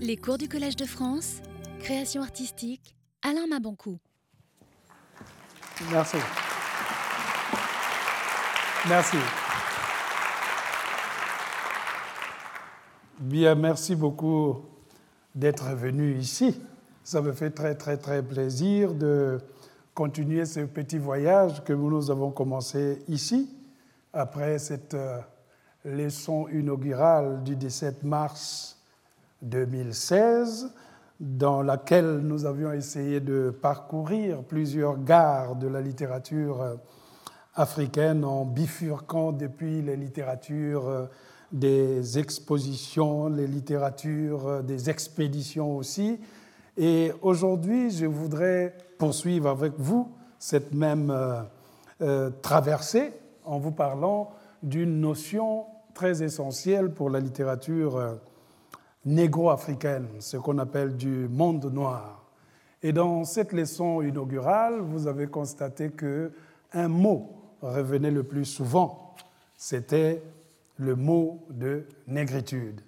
Les cours du Collège de France, création artistique, Alain Maboncou. Merci. Merci. Bien, merci beaucoup d'être venu ici. Ça me fait très, très, très plaisir de continuer ce petit voyage que nous avons commencé ici, après cette euh, leçon inaugurale du 17 mars 2016, dans laquelle nous avions essayé de parcourir plusieurs gares de la littérature euh, africaine en bifurquant depuis les littératures euh, des expositions, les littératures des expéditions aussi. Et aujourd'hui, je voudrais poursuivre avec vous cette même euh, euh, traversée en vous parlant d'une notion très essentielle pour la littérature euh, négro-africaine, ce qu'on appelle du monde noir. Et dans cette leçon inaugurale, vous avez constaté que un mot revenait le plus souvent, c'était le mot de négritude.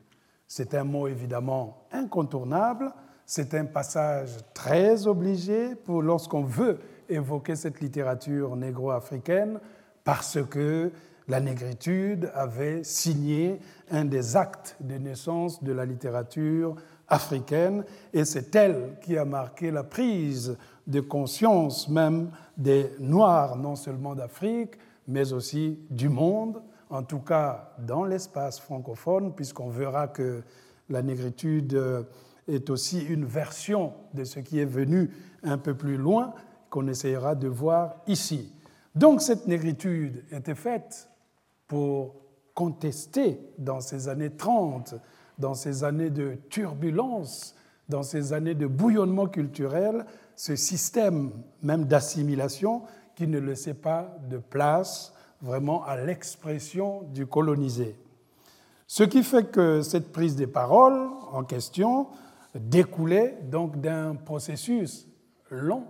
C'est un mot évidemment incontournable, c'est un passage très obligé pour lorsqu'on veut évoquer cette littérature négro-africaine, parce que la négritude avait signé un des actes de naissance de la littérature africaine, et c'est elle qui a marqué la prise de conscience même des Noirs, non seulement d'Afrique, mais aussi du monde, en tout cas dans l'espace francophone, puisqu'on verra que la négritude est aussi une version de ce qui est venu un peu plus loin, qu'on essayera de voir ici. Donc cette négritude était faite pour contester dans ces années 30, dans ces années de turbulence, dans ces années de bouillonnement culturel, ce système même d'assimilation qui ne laissait pas de place vraiment à l'expression du colonisé. Ce qui fait que cette prise des paroles en question découlait donc d'un processus long,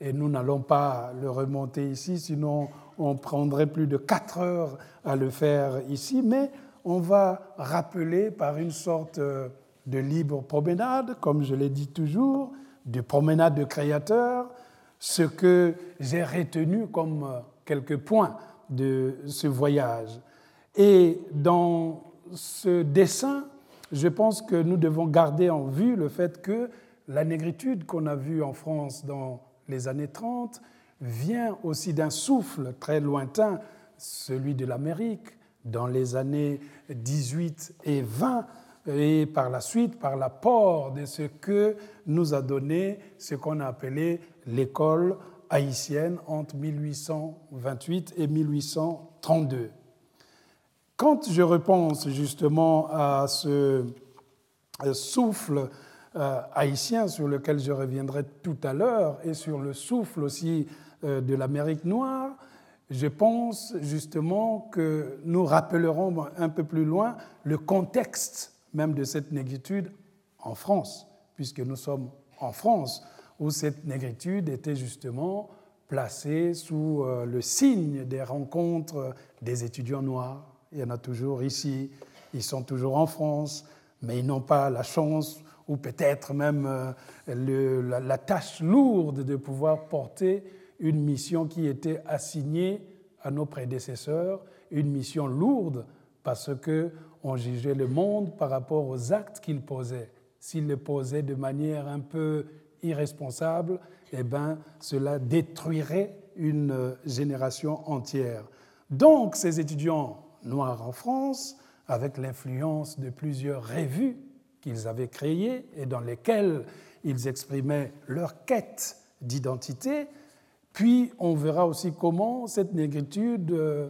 et nous n'allons pas le remonter ici, sinon on prendrait plus de quatre heures à le faire ici, mais on va rappeler par une sorte de libre promenade, comme je l'ai dit toujours, de promenade de créateur, ce que j'ai retenu comme quelques points de ce voyage. Et dans ce dessin, je pense que nous devons garder en vue le fait que la négritude qu'on a vue en France dans les années 30 vient aussi d'un souffle très lointain, celui de l'Amérique, dans les années 18 et 20, et par la suite par l'apport de ce que nous a donné ce qu'on a appelé l'école haïtienne entre 1828 et 1832. Quand je repense justement à ce souffle euh, haïtien sur lequel je reviendrai tout à l'heure et sur le souffle aussi euh, de l'Amérique noire, je pense justement que nous rappellerons un peu plus loin le contexte même de cette négritude en France, puisque nous sommes en France, où cette négritude était justement placée sous euh, le signe des rencontres des étudiants noirs. Il y en a toujours ici, ils sont toujours en France, mais ils n'ont pas la chance ou peut-être même euh, la, tâche lourde de pouvoir porter une mission qui était assignée à nos prédécesseurs, une mission lourde parce que on jugeait le monde par rapport aux actes qu'ils posaient. S'ils le posaient de manière un peu irresponsable, eh ben, cela détruirait une génération entière. Donc, ces étudiants noirs en France, avec l'influence de plusieurs revues qu'ils avaient créées et dans lesquelles ils exprimaient leur quête d'identité. Puis on verra aussi comment cette négritude euh,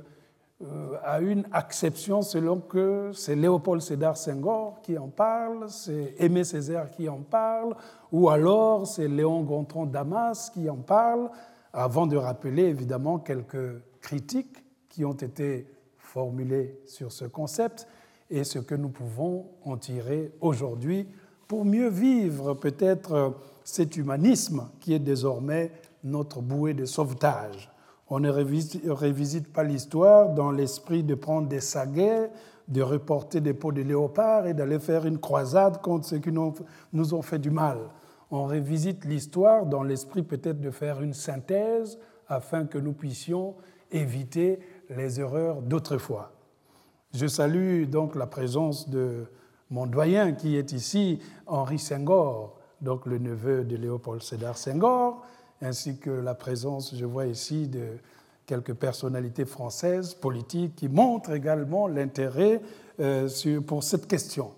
a une acception selon que c'est Léopold Sédar Senghor qui en parle, c'est Aimé Césaire qui en parle, ou alors c'est Léon Gontran Damas qui en parle, avant de rappeler évidemment quelques critiques qui ont été formulé sur ce concept et ce que nous pouvons en tirer aujourd'hui pour mieux vivre peut-être cet humanisme qui est désormais notre bouée de sauvetage. On ne révisite pas l'histoire dans l'esprit de prendre des saguets, de reporter des peaux de léopard et d'aller faire une croisade contre ceux qui nous ont fait du mal. On révisite l'histoire dans l'esprit peut-être de faire une synthèse afin que nous puissions éviter les erreurs d'autrefois. Je salue donc la présence de mon doyen qui est ici, Henri Senghor, donc le neveu de Léopold Sédar Senghor, ainsi que la présence, je vois ici, de quelques personnalités françaises, politiques, qui montrent également l'intérêt euh, pour cette question.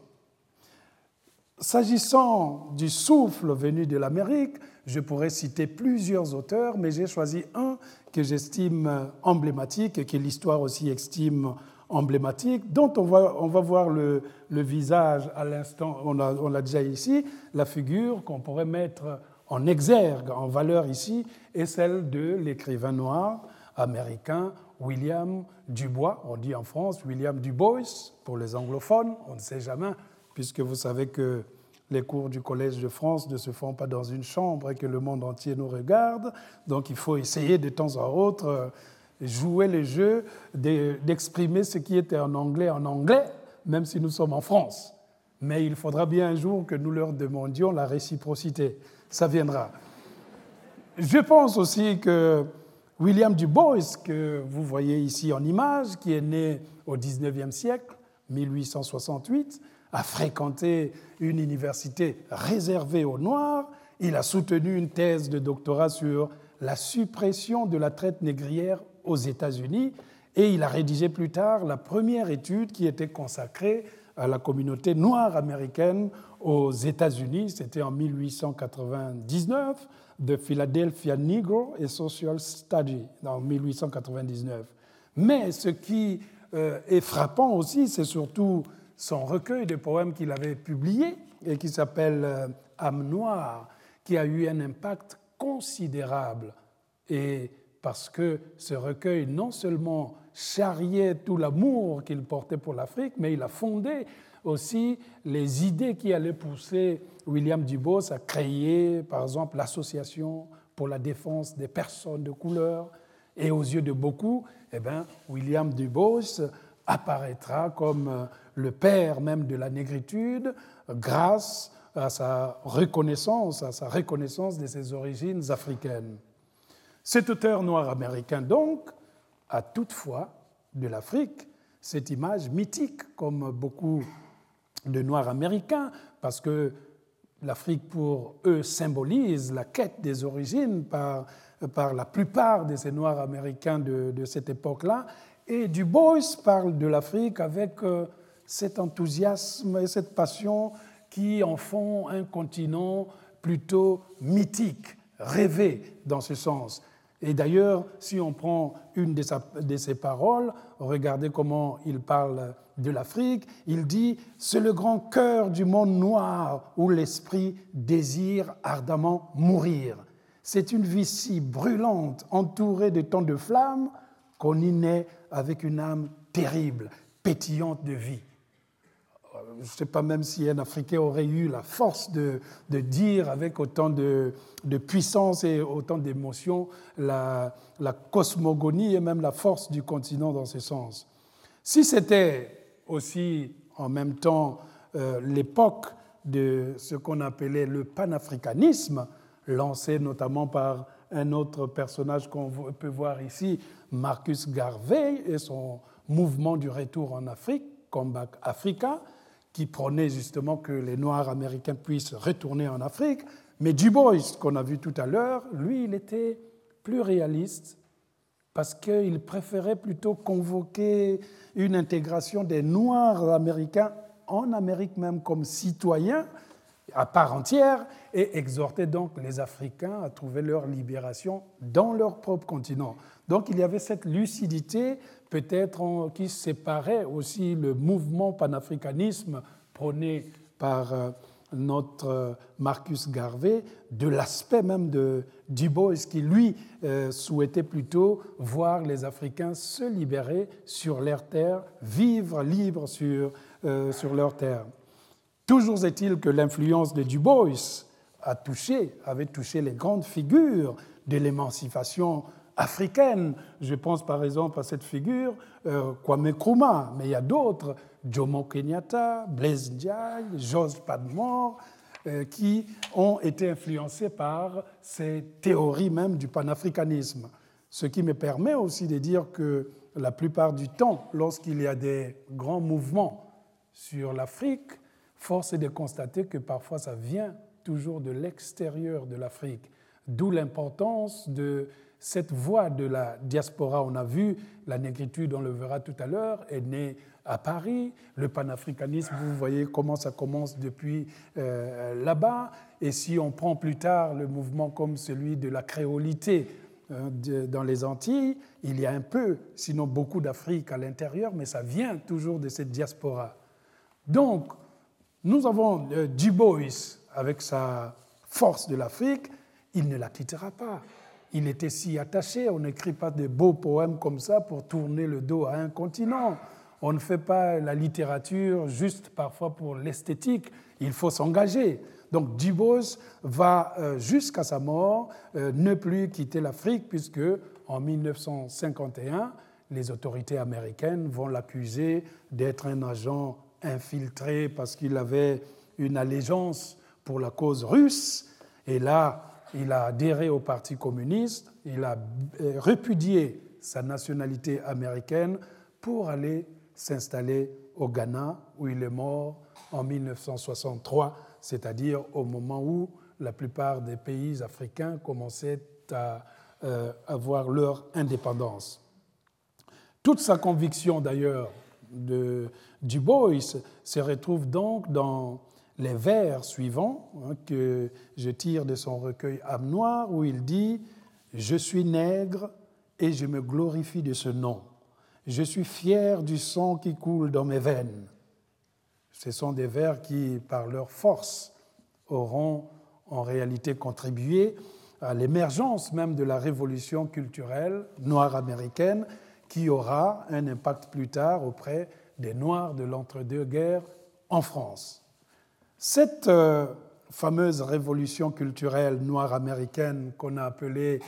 S'agissant du souffle venu de l'Amérique, je pourrais citer plusieurs auteurs, mais j'ai choisi un que j'estime emblématique et que l'histoire aussi estime emblématique, dont on va, voir le, visage à l'instant, on l'a déjà ici, la figure qu'on pourrait mettre en exergue, en valeur ici, est celle de l'écrivain noir américain William Dubois, on dit en France William Dubois pour les anglophones, on ne sait jamais, puisque vous savez que les cours du Collège de France ne se font pas dans une chambre et que le monde entier nous regarde, donc il faut essayer de temps en autre euh, jouer le jeu d'exprimer ce qui était en anglais en anglais, même si nous sommes en France. Mais il faudra bien un jour que nous leur demandions la réciprocité. Ça viendra. Je pense aussi que William Du Bois, que vous voyez ici en image, qui est né au XIXe siècle, 1868, a fréquenté une université réservée aux Noirs. Il a soutenu une thèse de doctorat sur la suppression de la traite négrière aux États-Unis et il a rédigé plus tard la première étude qui était consacrée à la communauté noire américaine aux États-Unis. C'était en 1899 de Philadelphia Negro et Social Study en 1899. Mais ce qui euh, est frappant aussi, c'est surtout son recueil de poèmes qu'il avait publié et qui s'appelle euh, Âme noire, qui a eu un impact considérable. Et parce que ce recueil non seulement charriait tout l'amour qu'il portait pour l'Afrique, mais il a fondé aussi les idées qui allaient pousser William Dubos à créer, par exemple, l'association pour la défense des personnes de couleur. Et aux yeux de beaucoup, eh bien, William Dubos apparaîtra comme le père même de la négritude grâce à sa reconnaissance, à sa reconnaissance de ses origines africaines. Cet auteur noir américain, donc, a toutefois de l'Afrique cette image mythique, comme beaucoup de Noirs américains, parce que l'Afrique, pour eux, symbolise la quête des origines par, par la plupart de ces Noirs américains de, de cette époque-là. Et Du Bois parle de l'Afrique avec euh, cet enthousiasme et cette passion qui en font un continent plutôt mythique, rêvé dans ce sens. Et d'ailleurs, si on prend une de, ses paroles, regardez comment il parle de l'Afrique, il dit C'est le grand cœur du monde noir où l'esprit désire ardemment mourir. C'est une vie si brûlante, entourée de tant de flammes, qu'on y naît avec une âme terrible, pétillante de vie je ne sais pas même si un Africain aurait eu la force de, dire avec autant de, puissance et autant d'émotion la, cosmogonie et même la force du continent dans ce sens. Si c'était aussi en même temps euh, l'époque de ce qu'on appelait le panafricanisme, lancé notamment par un autre personnage qu'on peut voir ici, Marcus Garvey, et son mouvement du retour en Afrique, Comeback Africa, qui prônait justement que les Noirs américains puissent retourner en Afrique. Mais Du Bois, qu'on a vu tout à l'heure, lui, il était plus réaliste parce qu'il préférait plutôt convoquer une intégration des Noirs américains en Amérique même comme citoyens à part entière et exhorter donc les Africains à trouver leur libération dans leur propre continent. Donc il y avait cette lucidité peut-être qui séparait aussi le mouvement panafricanisme prôné par euh, notre euh, Marcus Garvey de l'aspect même de Du Bois qui lui euh, souhaitait plutôt voir les Africains se libérer sur leur terre, vivre libres sur, sur leur terre. Toujours est-il que l'influence de Du Bois a touché, avait touché les grandes figures de l'émancipation africaines. Je pense par exemple à cette figure, euh, Kwame Nkrumah, mais il y a d'autres, Jomo Kenyatta, Blaise Ndiaye, George Padmore, euh, qui ont été influencés par ces théories même du panafricanisme. Ce qui me permet aussi de dire que la plupart du temps, lorsqu'il y a des grands mouvements sur l'Afrique, force est de constater que parfois ça vient toujours de l'extérieur de l'Afrique. D'où l'importance de cette voie de la diaspora. On a vu la négritude, on le verra tout à l'heure, est née à Paris. Le panafricanisme, vous voyez comment ça commence depuis euh, là-bas. Et si on prend plus tard le mouvement comme celui de la créolité euh, dans les Antilles, il y a un peu, sinon beaucoup d'Afrique à l'intérieur, mais ça vient toujours de cette diaspora. Donc, nous avons euh, Du Bois avec sa force de l'Afrique, il ne la quittera pas. Il était si attaché, on n'écrit pas de beaux poèmes comme ça pour tourner le dos à un continent. On ne fait pas la littérature juste parfois pour l'esthétique, il faut s'engager. Donc Dubos va euh, jusqu'à sa mort euh, ne plus quitter l'Afrique puisque en 1951, les autorités américaines vont l'accuser d'être un agent infiltré parce qu'il avait une allégeance pour la cause russe. Et là, il a adhéré au Parti communiste, il a euh, répudié sa nationalité américaine pour aller s'installer au Ghana, où il est mort en 1963, c'est-à-dire au moment où la plupart des pays africains commençaient à euh, avoir leur indépendance. Toute sa conviction, d'ailleurs, de Du Bois se retrouve donc dans les vers suivants hein, que je tire de son recueil Âme noire, où il dit Je suis nègre et je me glorifie de ce nom. Je suis fier du sang qui coule dans mes veines. Ce sont des vers qui, par leur force, auront en réalité contribué à l'émergence même de la révolution culturelle noire américaine qui aura un impact plus tard auprès des Noirs de l'entre-deux-guerres en France. Cette euh, fameuse révolution culturelle noire américaine qu'on a appelée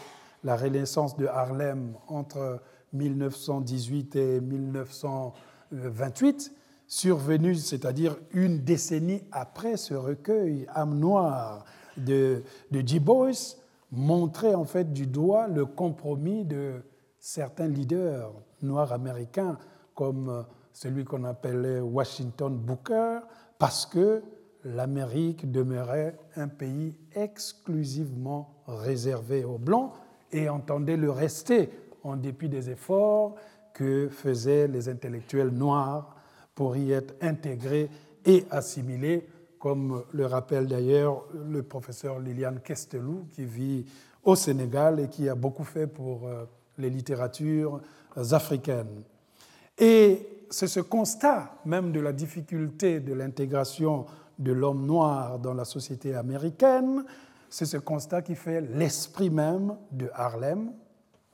la Renaissance de Harlem entre 1918 et 1928, survenue, c'est-à-dire une décennie après ce recueil Âme noire de, de G. Boyce, montrait en fait du doigt le compromis de certains leaders noirs américains, comme celui qu'on appelait Washington Booker, parce que l'Amérique demeurait un pays exclusivement réservé aux Blancs et entendait le rester en dépit des efforts que faisaient les intellectuels noirs pour y être intégrés et assimilés, comme le rappelle d'ailleurs le professeur Liliane Kestelou, qui vit au Sénégal et qui a beaucoup fait pour euh, les littératures africaines. Et c'est ce constat même de la difficulté de l'intégration de l'homme noir dans la société américaine, c'est ce constat qui fait l'esprit même de Harlem,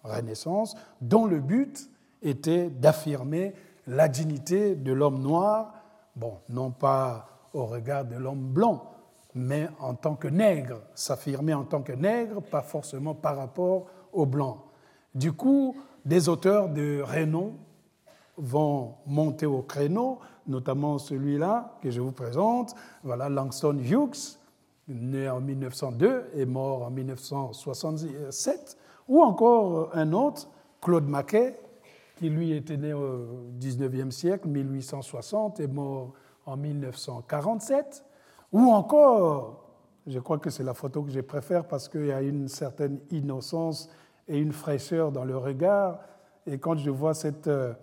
Renaissance, dont le but était d'affirmer la dignité de l'homme noir, bon, non pas au regard de l'homme blanc, mais en tant que nègre, s'affirmer en tant que nègre, pas forcément par rapport au blanc. Du coup, des auteurs de renom vont monter au créneau, notamment celui-là que je vous présente. Voilà Langston Hughes, né en 1902 et mort en 1967, ou encore un autre, Claude Maquet, qui lui était né au 19e siècle, 1860, et mort en 1947, ou encore, je crois que c'est la photo que je préfère parce qu'il y a une certaine innocence et une fraîcheur dans le regard, et quand je vois cette euh,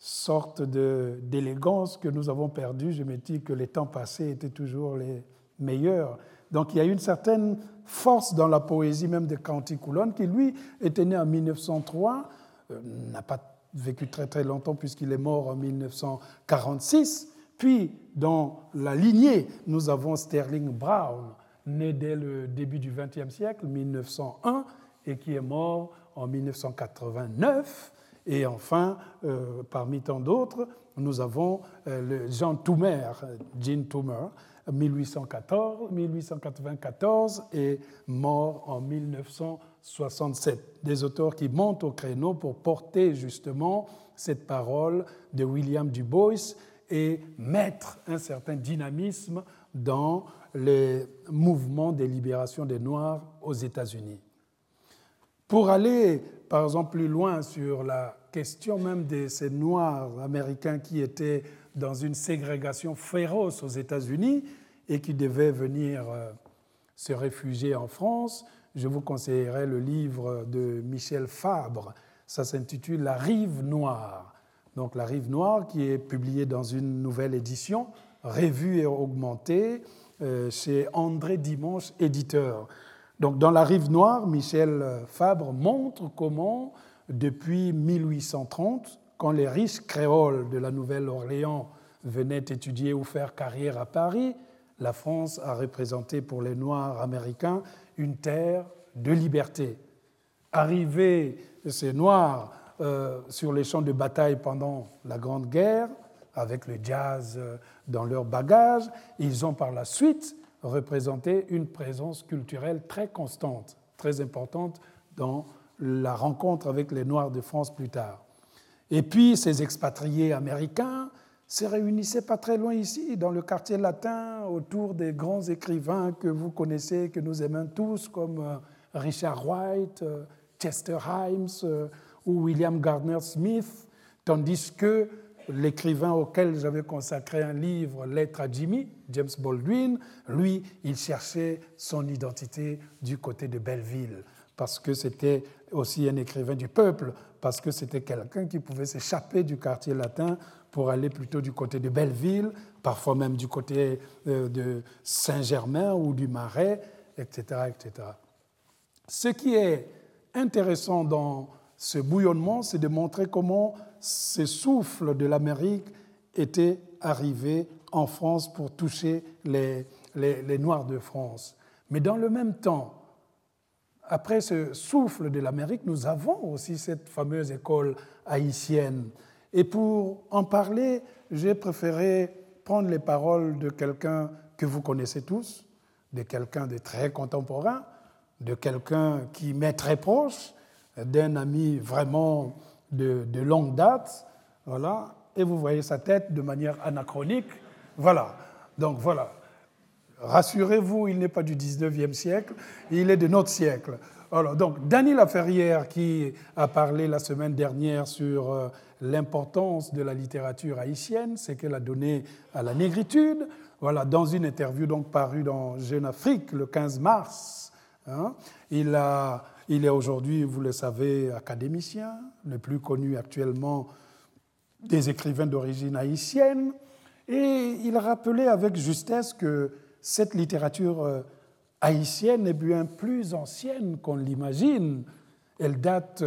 sorte d'élégance que nous avons perdue. Je me dis que les temps passés étaient toujours les meilleurs. Donc il y a une certaine force dans la poésie même de Canticoulon, qui lui était né en 1903, euh, n'a pas vécu très très longtemps puisqu'il est mort en 1946. Puis dans la lignée, nous avons Sterling Brown, né dès le début du XXe siècle, 1901, et qui est mort en 1989. Et enfin, euh, parmi tant d'autres, nous avons euh, Jean Toomer, Jean Toomer, 1814, 1894 et mort en 1967. Des auteurs qui montent au créneau pour porter justement cette parole de William Du Bois et mettre un certain dynamisme dans les mouvements de libération des Noirs aux États-Unis. Pour aller, par exemple, plus loin sur la question même de ces Noirs américains qui étaient dans une ségrégation féroce aux États-Unis et qui devaient venir euh, se réfugier en France, je vous conseillerais le livre de Michel Fabre. Ça s'intitule La rive noire. Donc La rive noire qui est publiée dans une nouvelle édition, revue et augmentée euh, chez André Dimanche, éditeur. Donc dans La rive noire, Michel Fabre montre comment, depuis 1830, quand les riches créoles de la Nouvelle-Orléans venaient étudier ou faire carrière à Paris, la France a représenté pour les Noirs américains une terre de liberté. Arrivés ces Noirs euh, sur les champs de bataille pendant la Grande Guerre, avec le jazz euh, dans leur bagage, ils ont par la suite représenté une présence culturelle très constante, très importante dans la rencontre avec les Noirs de France plus tard. Et puis ces expatriés américains se réunissaient pas très loin ici, dans le quartier latin, autour des grands écrivains que vous connaissez, que nous aimons tous, comme euh, Richard White, euh, Chester Himes euh, ou William Gardner Smith, tandis que l'écrivain auquel j'avais consacré un livre, Lettre à Jimmy, James Baldwin, lui, il cherchait son identité du côté de Belleville, parce que c'était aussi un écrivain du peuple, parce que c'était quelqu'un qui pouvait s'échapper du quartier latin pour aller plutôt du côté de Belleville, parfois même du côté euh, de Saint-Germain ou du Marais, etc., etc. Ce qui est intéressant dans ce bouillonnement, c'est de montrer comment ce souffle de l'Amérique était arrivé en France pour toucher les, les, les Noirs de France. Mais dans le même temps, après ce souffle de l'Amérique, nous avons aussi cette fameuse école haïtienne. Et pour en parler, j'ai préféré prendre les paroles de quelqu'un que vous connaissez tous, de quelqu'un de très contemporain, de quelqu'un qui m'est très proche, d'un ami vraiment de, longue date. Voilà. Et vous voyez sa tête de manière anachronique. Voilà. Donc voilà. Rassurez-vous, il n'est pas du 19e siècle, il est de notre siècle. Alors, donc, Dany Laferrière, qui a parlé la semaine dernière sur euh, l'importance de la littérature haïtienne, ce qu'elle a donné à la négritude, voilà, dans une interview donc parue dans Jeune Afrique le 15 mars. Hein, il, a, il est aujourd'hui, vous le savez, académicien, le plus connu actuellement des écrivains d'origine haïtienne, et il rappelait avec justesse que cette littérature euh, haïtienne est bien plus ancienne qu'on l'imagine. Elle date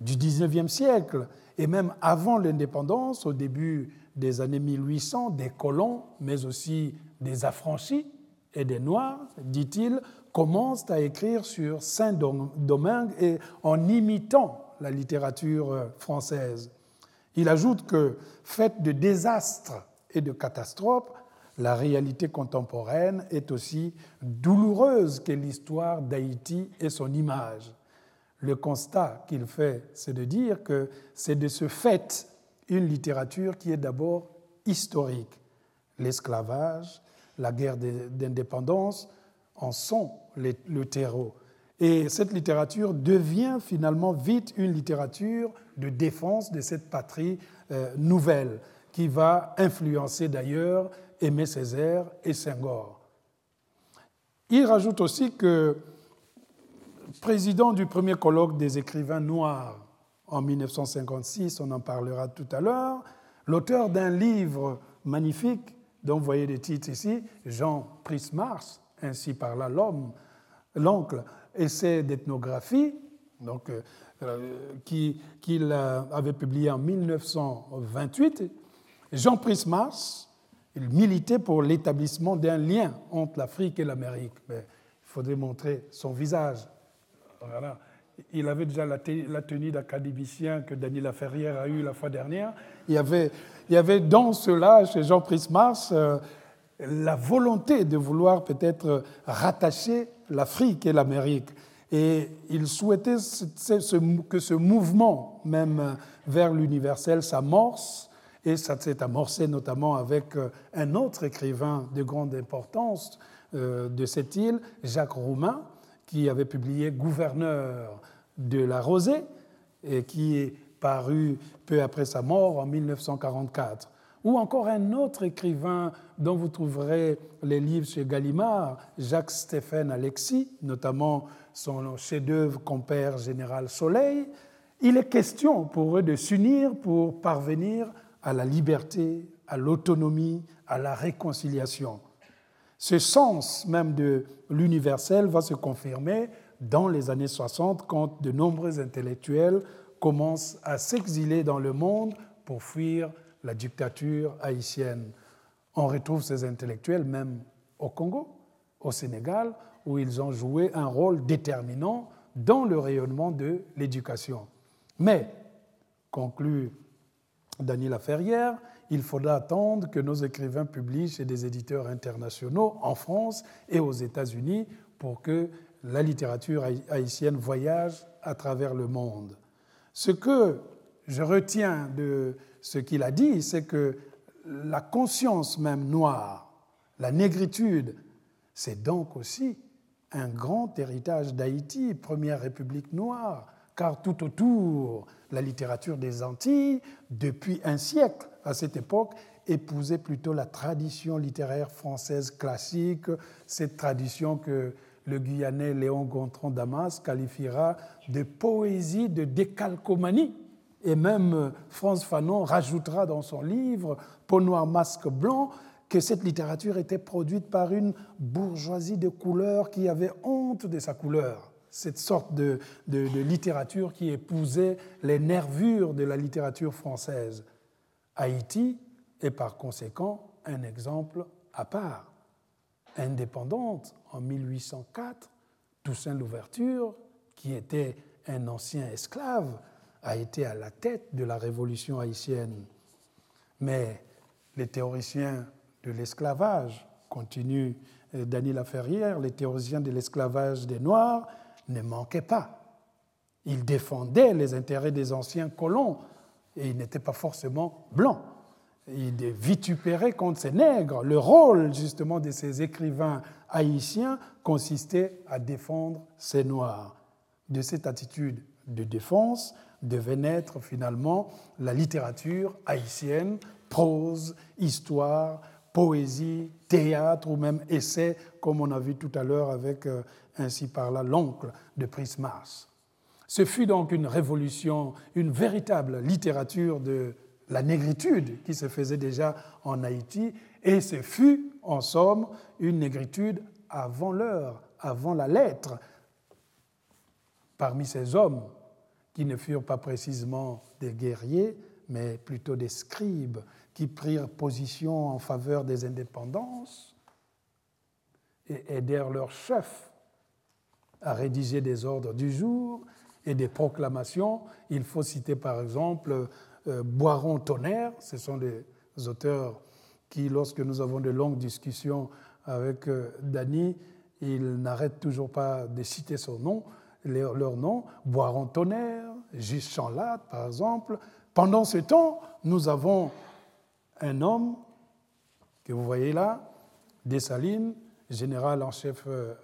du 19e siècle et même avant l'indépendance, au début des années 1800, des colons, mais aussi des affranchis et des Noirs, dit-il, commencent à écrire sur Saint-Domingue et en imitant la littérature euh, française. Il ajoute que, faite de désastres et de catastrophes, la réalité contemporaine est aussi douloureuse que l'histoire d'Haïti et son image. Le constat qu'il fait, c'est de dire que c'est de ce fait une littérature qui est d'abord historique. L'esclavage, la guerre d'indépendance en sont le terreau. Et cette littérature devient finalement vite une littérature de défense de cette patrie euh, nouvelle, qui va influencer d'ailleurs Aimé Césaire et Senghor. Il rajoute aussi que, président du premier colloque des écrivains noirs en 1956, on en parlera tout à l'heure, l'auteur d'un livre magnifique, dont vous voyez des titres ici, Jean Prismars, ainsi par là l'homme, l'oncle, essai d'ethnographie, donc euh, qu'il avait publié en 1928. Jean Prismars il militait pour l'établissement d'un lien entre l'Afrique et l'Amérique. Mais il faudrait montrer son visage. Voilà. Il avait déjà la, tenue d'académicien que Daniela Ferrière a eue la fois dernière. Il y avait, il y avait dans cela, chez Jean Prismas, euh, la volonté de vouloir peut-être rattacher l'Afrique et l'Amérique. Et il souhaitait que ce mouvement, même vers l'universel, s'amorce. Et ça s'est amorcé notamment avec euh, un autre écrivain de grande importance euh, de cette île, Jacques Roumain, qui avait publié Gouverneur de la Rosée et qui est paru peu après sa mort en 1944 ou encore un autre écrivain dont vous trouverez les livres chez Gallimard, Jacques-Stéphane Alexis, notamment son chef-d'œuvre Compère général Soleil. Il est question pour eux de s'unir pour parvenir à la liberté, à l'autonomie, à la réconciliation. Ce sens même de l'universel va se confirmer dans les années 60 quand de nombreux intellectuels commencent à s'exiler dans le monde pour fuir la dictature haïtienne. On retrouve ces intellectuels même au Congo, au Sénégal, où ils ont joué un rôle déterminant dans le rayonnement de l'éducation. Mais, conclut Daniela Ferrière, il faudra attendre que nos écrivains publient chez des éditeurs internationaux en France et aux États-Unis pour que la littérature haïtienne voyage à travers le monde. Ce que je retiens de ce qu'il a dit, c'est que la conscience même noire, la négritude, c'est donc aussi un grand héritage d'Haïti, première république noire, car tout autour, la littérature des Antilles, depuis un siècle à cette époque, épousait plutôt la tradition littéraire française classique, cette tradition que le Guyanais Léon Gontran Damas qualifiera de poésie de décalcomanie et même France Fanon rajoutera dans son livre Peau noire, masque blanc que cette littérature était produite par une bourgeoisie de couleur qui avait honte de sa couleur. Cette sorte de, littérature qui épousait les nervures de la littérature française. Haïti est par conséquent un exemple à part. Indépendante en 1804, Toussaint Louverture, qui était un ancien esclave, a été à la tête de la révolution haïtienne. Mais les théoriciens de l'esclavage, continue euh, Daniel Laferrière, les théoriciens de l'esclavage des Noirs ne manquaient pas. Ils défendaient les intérêts des anciens colons et ils n'étaient pas forcément blancs. Ils vitupéraient contre ces nègres. Le rôle justement de ces écrivains haïtiens consistait à défendre ces Noirs. De cette attitude de défense devait naître finalement la littérature haïtienne, prose, histoire, poésie, théâtre ou même essai, comme on a vu tout à l'heure avec euh, ainsi par là l'oncle de Prismas. Ce fut donc une révolution, une véritable littérature de la négritude qui se faisait déjà en Haïti, et ce fut, en somme, une négritude avant l'heure, avant la lettre. Parmi ces hommes, qui ne furent pas précisément des guerriers, mais plutôt des scribes qui prirent position en faveur des indépendances et aidèrent leurs chefs à rédiger des ordres du jour et des proclamations. Il faut citer par exemple euh, Boiron-Tonnerre, ce sont des auteurs qui, lorsque nous avons de longues discussions avec euh, Dany, ils n'arrêtent toujours pas de citer son nom, leur, leur nom, Boiron-Tonnerre, Juste Chanlat, par exemple. Pendant ce temps, nous avons un homme que vous voyez là, Dessalines, général en chef, euh,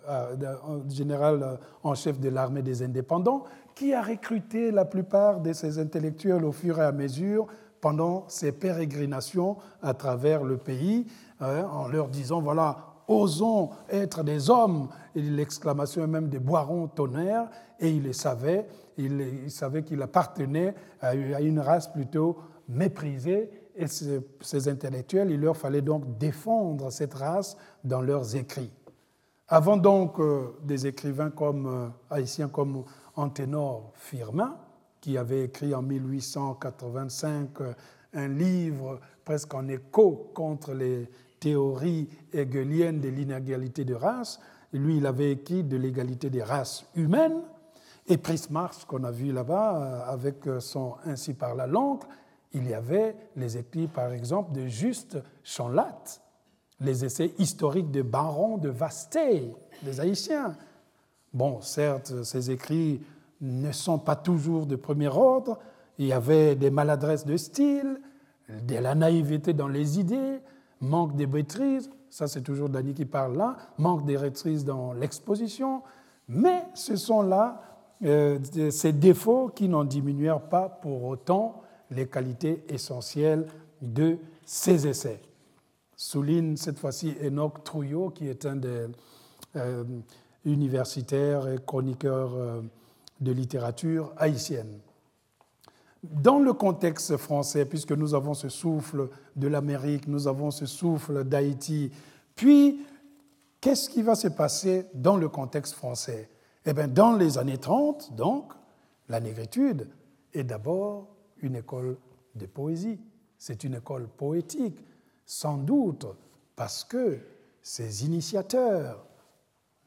général en chef de l'armée des indépendants, qui a recruté la plupart de ces intellectuels au fur et à mesure pendant ses pérégrinations à travers le pays, hein, en leur disant, voilà, osons être des hommes. L'exclamation même de Boiron tonnerre, et il le savait, il, savait qu'il appartenait à une race plutôt méprisée, et ces, intellectuels, il leur fallait donc défendre cette race dans leurs écrits. Avant donc euh, des écrivains comme, euh, haïtiens comme Anténor Firmin, qui avait écrit en 1885 euh, un livre presque en écho contre les, théorie hegelienne de l'inégalité de race. Lui, il avait écrit de l'égalité des races humaines. Et Prismars, qu'on a vu là-bas, avec son Ainsi par la langue, il y avait les écrits, par exemple, de Juste Chanlat, les essais historiques de Baron de Vasté, des Haïtiens. Bon, certes, ces écrits ne sont pas toujours de premier ordre, il y avait des maladresses de style, de la naïveté dans les idées, manque de maîtrise, ça c'est toujours Dany qui parle là, manque de maîtrise dans l'exposition, mais ce sont là euh, ces défauts qui n'en diminuèrent pas pour autant les qualités essentielles de ces essais. Souligne cette fois-ci Enoch Trouillot, qui est un des euh, universitaires et chroniqueurs euh, de littérature haïtienne. Dans le contexte français, puisque nous avons ce souffle de l'Amérique, nous avons ce souffle d'Haïti, puis qu'est-ce qui va se passer dans le contexte français? Eh bien, dans les années 30, donc, la négritude est d'abord une école de poésie, c'est une école poétique, sans doute parce que ses initiateurs,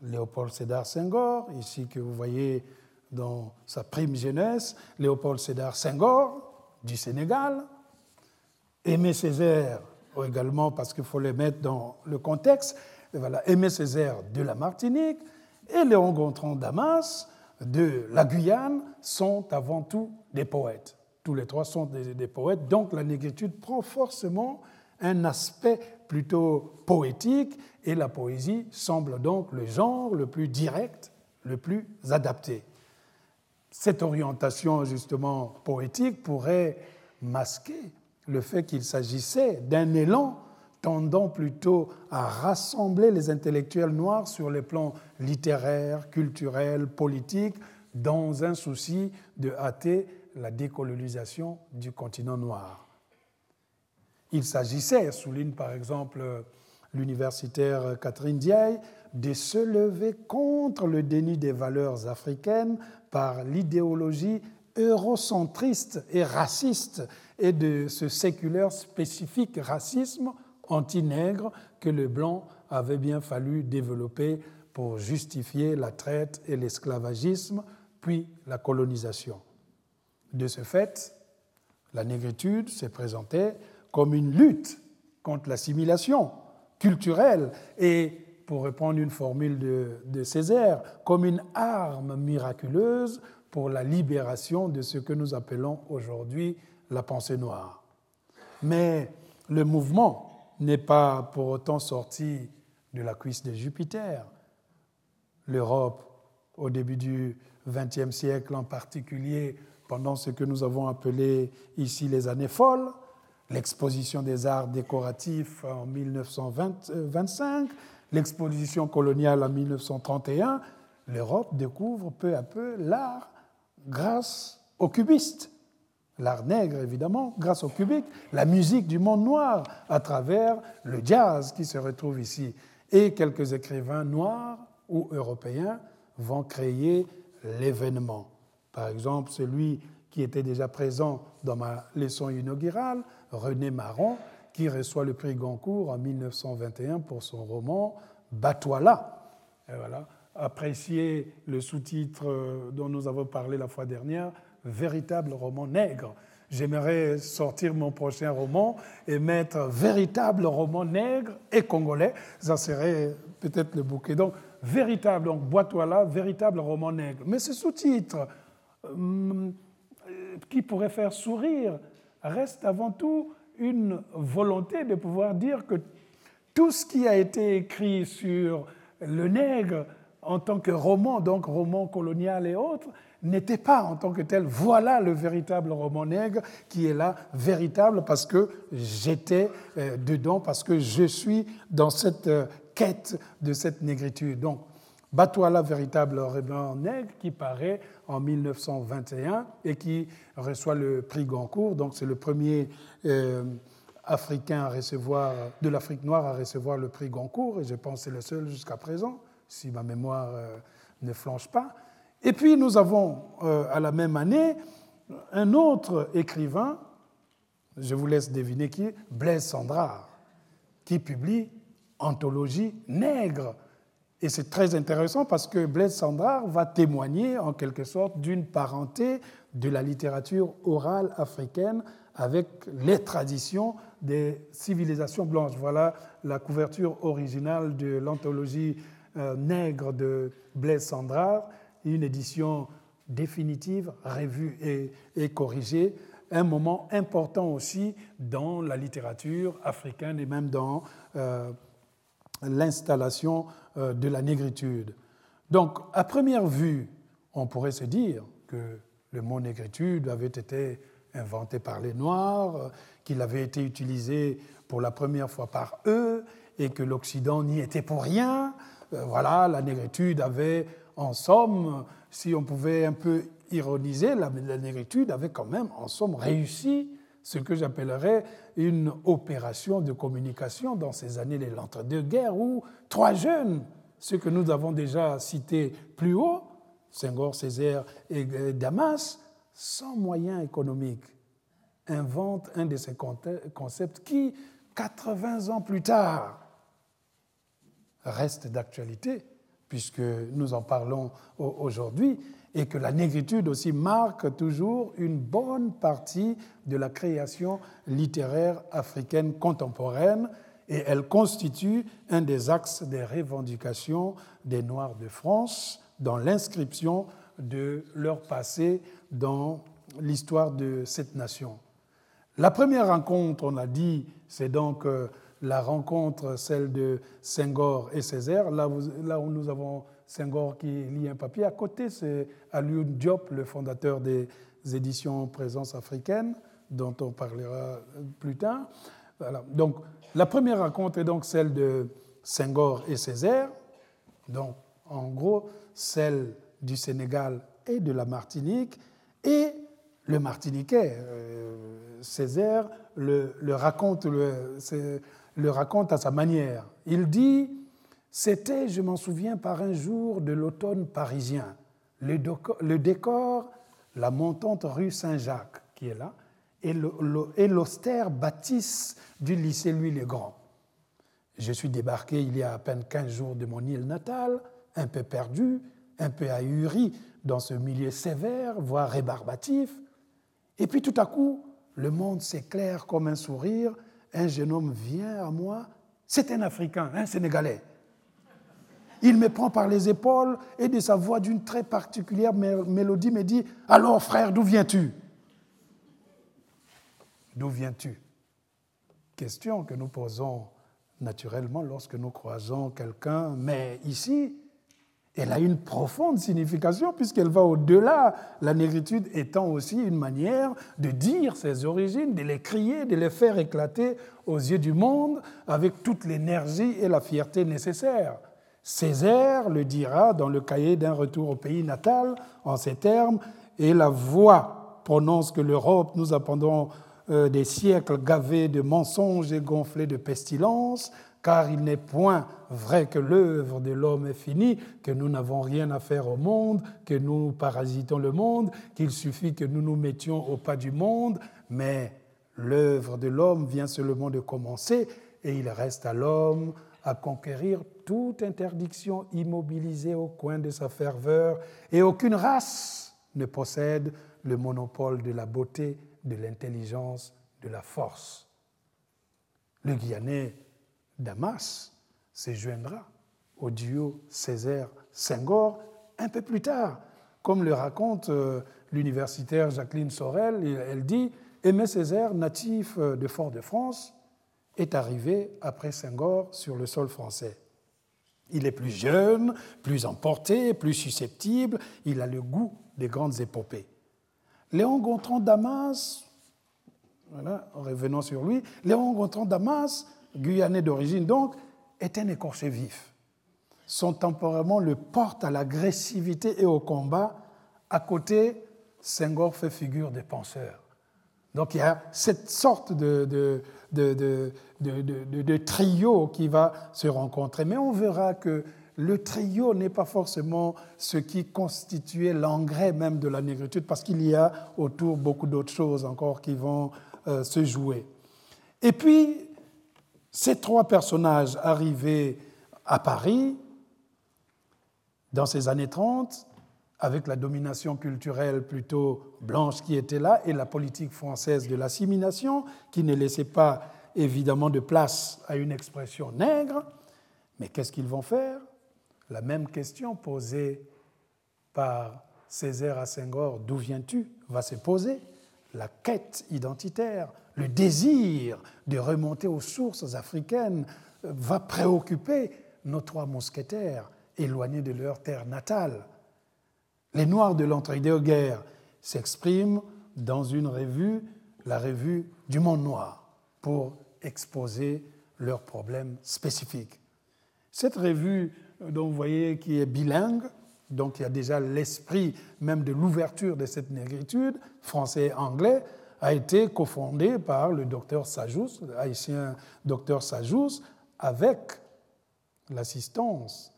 Léopold Sédar Senghor, ici que vous voyez dans sa prime jeunesse, Léopold Sédar Senghor du Sénégal, Aimé Césaire également parce qu'il faut les mettre dans le contexte, voilà, Aimé Césaire de la Martinique et Léon Gontran Damas de la Guyane sont avant tout des poètes. Tous les trois sont des, poètes, donc la négritude prend forcément un aspect plutôt poétique et la poésie semble donc le genre le plus direct, le plus adapté. Cette orientation justement poétique pourrait masquer le fait qu'il s'agissait d'un élan tendant plutôt à rassembler les intellectuels noirs sur les plans littéraires, culturels, politiques, dans un souci de hâter la décolonisation du continent noir. Il s'agissait, souligne par exemple l'universitaire Catherine Diaye, de se lever contre le déni des valeurs africaines par l'idéologie eurocentriste et raciste et de ce séculaire spécifique racisme anti-nègre que le blanc avait bien fallu développer pour justifier la traite et l'esclavagisme, puis la colonisation. De ce fait, la négritude s'est présentée comme une lutte contre l'assimilation culturelle et pour reprendre une formule de, Césaire, comme une arme miraculeuse pour la libération de ce que nous appelons aujourd'hui la pensée noire. Mais le mouvement n'est pas pour autant sorti de la cuisse de Jupiter. L'Europe, au début du XXe siècle en particulier, pendant ce que nous avons appelé ici les années folles, l'exposition des arts décoratifs en 1925, l'exposition coloniale en 1931, l'Europe découvre peu à peu l'art grâce aux cubistes. L'art nègre, évidemment, grâce aux cubiques, la musique du monde noir à travers le jazz qui se retrouve ici. Et quelques écrivains noirs ou européens vont créer l'événement. Par exemple, celui qui était déjà présent dans ma leçon inaugurale, René Marron, qui reçoit le prix Goncourt en 1921 pour son roman Batouala. Et voilà. Appréciez le sous-titre euh, dont nous avons parlé la fois dernière, Véritable roman nègre. J'aimerais sortir mon prochain roman et mettre Véritable roman nègre et congolais. Ça serait peut-être le bouquet. Donc, véritable, donc Boitoala, véritable roman nègre. Mais ce sous-titre, qui pourrait faire sourire, reste avant tout une volonté de pouvoir dire que tout ce qui a été écrit sur le nègre en tant que roman, donc roman colonial et autres, n'était pas en tant que tel. Voilà le véritable roman nègre qui est là, véritable parce que j'étais euh, dedans, parce que je suis dans cette euh, quête de cette négritude. Donc, Batouala, véritable roman nègre, qui paraît en 1921 et qui reçoit le prix Goncourt. Donc, c'est le premier. Euh, africain de l'Afrique noire à recevoir le prix Goncourt, et je pense que c'est le seul jusqu'à présent, si ma mémoire euh, ne flanche pas. Et puis nous avons euh, à la même année un autre écrivain, je vous laisse deviner qui Blaise Sandrard, qui publie Anthologie nègre. Et c'est très intéressant parce que Blaise Sandrard va témoigner en quelque sorte d'une parenté de la littérature orale africaine avec les traditions des civilisations blanches. Voilà la couverture originale de l'anthologie euh, nègre de Blaise Sandrard, une édition définitive, revue et, corrigée, un moment important aussi dans la littérature africaine et même dans euh, l'installation de la négritude. Donc, à première vue, on pourrait se dire que le mot négritude avait été inventé par les Noirs, qu'il avait été utilisé pour la première fois par eux et que l'Occident n'y était pour rien. Euh, voilà, la négritude avait, en somme, si on pouvait un peu ironiser, la, négritude avait quand même, en somme, réussi ce que j'appellerais une opération de communication dans ces années de l'entre-deux-guerres où trois jeunes, ceux que nous avons déjà cités plus haut, Senghor, Césaire et Damas, sans moyens économiques, inventent un de ces concepts qui, 80 ans plus tard, reste d'actualité, puisque nous en parlons aujourd'hui, et que la négritude aussi marque toujours une bonne partie de la création littéraire africaine contemporaine, et elle constitue un des axes des revendications des Noirs de France dans l'inscription de leur passé dans l'histoire de cette nation. La première rencontre, on a dit, c'est donc euh, la rencontre, celle de Senghor et Césaire. Là, là où nous avons Senghor qui lit un papier, à côté, c'est Alioune Diop, le fondateur des éditions Présence africaine, dont on parlera plus tard. Voilà. Donc, la première rencontre est donc celle de Senghor et Césaire. Donc, en gros, celle du Sénégal et de la Martinique. Et le Martiniquais, euh, Césaire, le, raconte, le, le raconte à sa manière. Il dit C'était, je m'en souviens, par un jour de l'automne parisien. Le, décor, la montante rue Saint-Jacques, qui est là, et l'austère bâtisse du lycée Louis-le-Grand. Je suis débarqué il y a à peine 15 jours de mon île natale, un peu perdu, un peu ahuri dans ce milieu sévère, voire rébarbatif. Et puis tout à coup, le monde s'éclaire comme un sourire. Un jeune homme vient à moi. C'est un Africain, un Sénégalais. Il me prend par les épaules et de sa voix d'une très particulière mélodie me dit Alors frère, d'où viens-tu? D'où viens-tu? Question que nous posons naturellement lorsque nous croisons quelqu'un, mais ici, elle a une profonde signification puisqu'elle va au-delà, la négritude étant aussi une manière de dire ses origines, de les crier, de les faire éclater aux yeux du monde avec toute l'énergie et la fierté nécessaires. Césaire le dira dans le cahier d'un retour au pays natal en ces termes, et la voix prononce que l'Europe, nous appendons euh, des siècles gavés de mensonges et gonflés de pestilence, car il n'est point vrai que l'œuvre de l'homme est finie, que nous n'avons rien à faire au monde, que nous parasitons le monde, qu'il suffit que nous nous mettions au pas du monde, mais l'œuvre de l'homme vient seulement de commencer et il reste à l'homme à conquérir toute interdiction immobilisée au coin de sa ferveur, et aucune race ne possède le monopole de la beauté, de l'intelligence, de la force. Le Guyanais Damas se joindra au duo Césaire-Senghor un peu plus tard. Comme le raconte euh, l'universitaire Jacqueline Sorel, elle dit Aimé Césaire, natif euh, de Fort-de-France, est arrivé après Senghor sur le sol français. Il est plus jeune, plus emporté, plus susceptible, il a le goût des grandes épopées. Léon Gontran Damas, voilà, revenons sur lui, Léon Gontran Damas guyanais d'origine donc, est un écorché vif. Son tempérament le porte à l'agressivité et au combat. À côté, Senghor fait figure de penseur. Donc il y a cette sorte de, de, de, de, trio qui va se rencontrer. Mais on verra que le trio n'est pas forcément ce qui constituait l'engrais même de la négritude, parce qu'il y a autour beaucoup d'autres choses encore qui vont euh, se jouer. Et puis, ces trois personnages arrivés à Paris Dans ces années 30, avec la domination culturelle plutôt blanche qui était là et la politique française de l'assimilation qui ne laissait pas évidemment de place à une expression nègre, mais qu'est-ce qu'ils vont faire? La même question posée par Césaire à Senghor, d'où viens-tu? va se poser. La quête identitaire, le désir de remonter aux sources africaines va préoccuper nos trois mousquetaires éloignés de leur terre natale. Les Noirs de l'entre-deux-guerres s'expriment dans une revue, la revue du Monde Noir, pour exposer leurs problèmes spécifiques. Cette revue, dont vous voyez qui est bilingue, donc il y a déjà l'esprit même de l'ouverture de cette négritude, français et anglais, a été cofondée par le docteur Sajous, haïtien docteur Sajous, avec l'assistance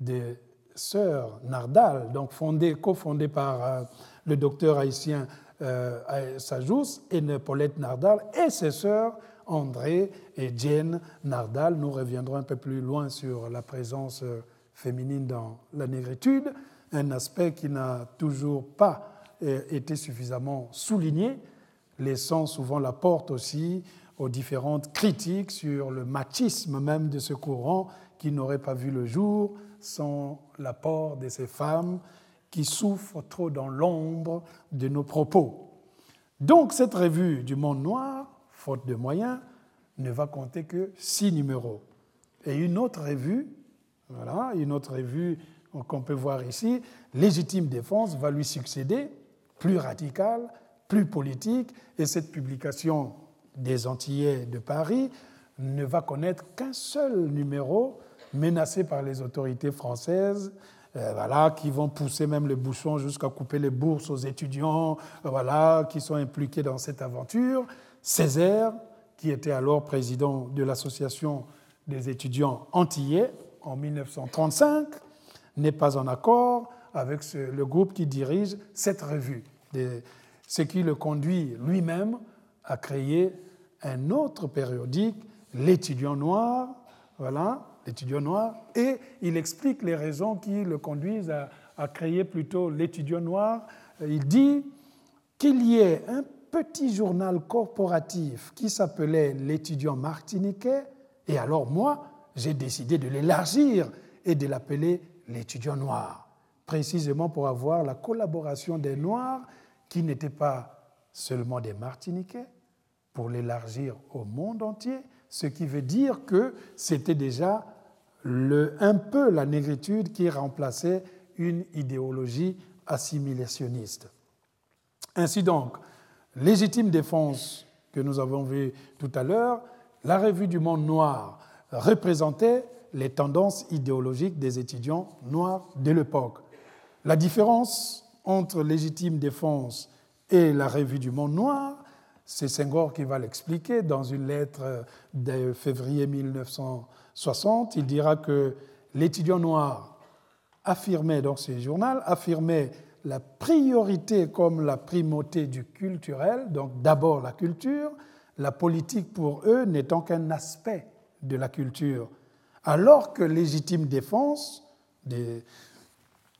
des sœurs Nardal, donc fondée, cofondée par euh, le docteur haïtien euh, Sajous et Paulette Nardal et ses sœurs André et Jane Nardal. Nous reviendrons un peu plus loin sur la présence euh, féminine dans la négritude, un aspect qui n'a toujours pas été suffisamment souligné, laissant souvent la porte aussi aux différentes critiques sur le machisme même de ce courant qui n'aurait pas vu le jour sans l'apport de ces femmes qui souffrent trop dans l'ombre de nos propos. Donc cette revue du monde noir, faute de moyens, ne va compter que six numéros. Et une autre revue, voilà, une autre revue qu'on peut voir ici, Légitime Défense, va lui succéder, plus radicale, plus politique, et cette publication des Antillais de Paris ne va connaître qu'un seul numéro menacé par les autorités françaises, euh, voilà, qui vont pousser même les bouchons jusqu'à couper les bourses aux étudiants, euh, voilà, qui sont impliqués dans cette aventure. Césaire, qui était alors président de l'association des étudiants antillais en 1935, n'est pas en accord avec le groupe qui dirige cette revue, ce qui le conduit lui-même à créer un autre périodique, l'étudiant noir, voilà, l'étudiant noir, et il explique les raisons qui le conduisent à, créer plutôt l'étudiant noir. Il dit qu'il y ait un petit journal corporatif qui s'appelait l'étudiant martiniquais, et alors moi, j'ai décidé de l'élargir et de l'appeler l'étudiant noir, précisément pour avoir la collaboration des Noirs qui n'étaient pas seulement des Martiniquais, pour l'élargir au monde entier, ce qui veut dire que c'était déjà le, un peu la négritude qui remplaçait une idéologie assimilationniste. Ainsi donc, légitime défense que nous avons vu tout à l'heure, la revue du monde noir représentait les tendances idéologiques des étudiants noirs de l'époque. La différence entre légitime défense et la revue du monde noir, c'est Senghor qui va l'expliquer dans une lettre de février 1960. Il dira que l'étudiant noir affirmait dans ce journal, affirmait la priorité comme la primauté du culturel, donc d'abord la culture, la politique pour eux n'étant qu'un aspect de la culture, alors que légitime défense des,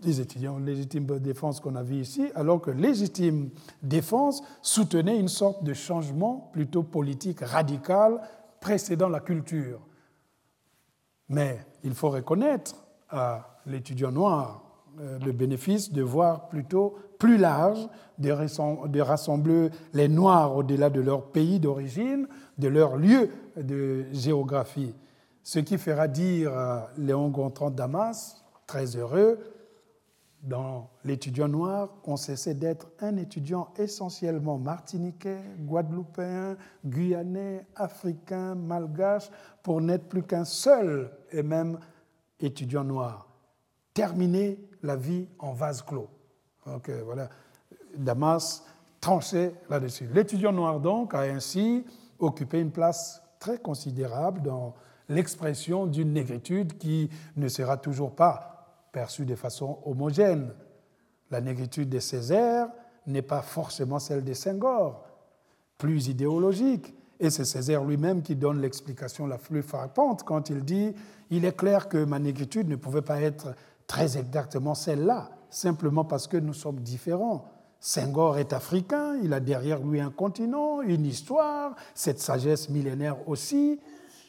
des étudiants légitime défense qu'on a vu ici, alors que légitime défense soutenait une sorte de changement plutôt politique radical précédant la culture. Mais il faut reconnaître à l'étudiant noir euh, le bénéfice de voir plutôt plus large, de rassembler les Noirs au-delà de leur pays d'origine, de leur lieu de géographie. Ce qui fera dire à Léon Gontran Damas, très heureux, dans l'étudiant noir, on cessait d'être un étudiant essentiellement martiniquais, guadeloupéen, guyanais, africain, malgache, pour n'être plus qu'un seul et même étudiant noir. Terminer la vie en vase clos. Donc voilà, Damas tranchait là-dessus. L'étudiant noir, donc, a ainsi occupé une place très considérable dans l'expression d'une négritude qui ne sera toujours pas perçue de façon homogène. La négritude de Césaire n'est pas forcément celle de Senghor, plus idéologique. Et c'est Césaire lui-même qui donne l'explication la plus frappante quand il dit Il est clair que ma négritude ne pouvait pas être très exactement celle-là, simplement parce que nous sommes différents. Senghor est africain, il a derrière lui un continent, une histoire, cette sagesse millénaire aussi,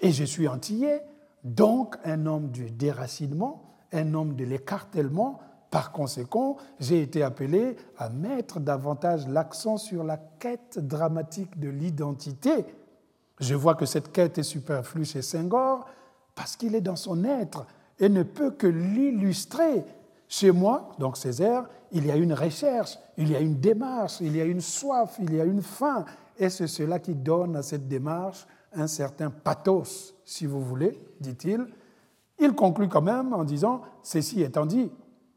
et je suis antillais, donc un homme du déracinement, un homme de l'écartèlement. Par conséquent, j'ai été appelé à mettre davantage l'accent sur la quête dramatique de l'identité. Je vois que cette quête est superflue chez Senghor parce qu'il est dans son être et ne peut que l'illustrer. Chez moi, donc Césaire, il y a une recherche, il y a une démarche, il y a une soif, il y a une faim. Et c'est cela qui donne à cette démarche un certain pathos, si vous voulez, dit-il. Il conclut quand même en disant, ceci étant dit,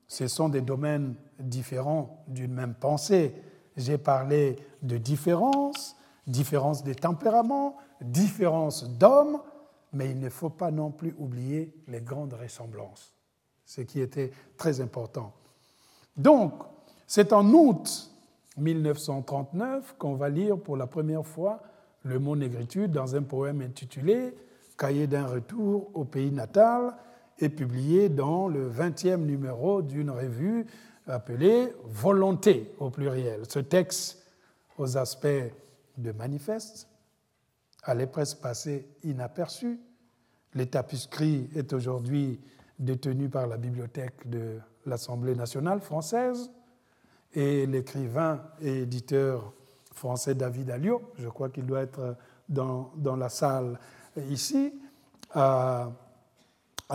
ce sont des domaines différents d'une même pensée. J'ai parlé de différence, différence des tempéraments, différence d'hommes, mais il ne faut pas non plus oublier les grandes ressemblances, ce qui était très important. Donc, c'est en août 1939 qu'on va lire pour la première fois le mot négritude dans un poème intitulé Cahier d'un retour au pays natal et publié dans le 20e numéro d'une revue appelée Volonté au pluriel. Ce texte, aux aspects de manifeste, allait presque passer inaperçu. Les tapuscrit est aujourd'hui détenu par la bibliothèque de l'Assemblée nationale française et l'écrivain et éditeur français David Alliot, je crois qu'il doit être dans, dans, la salle ici, a,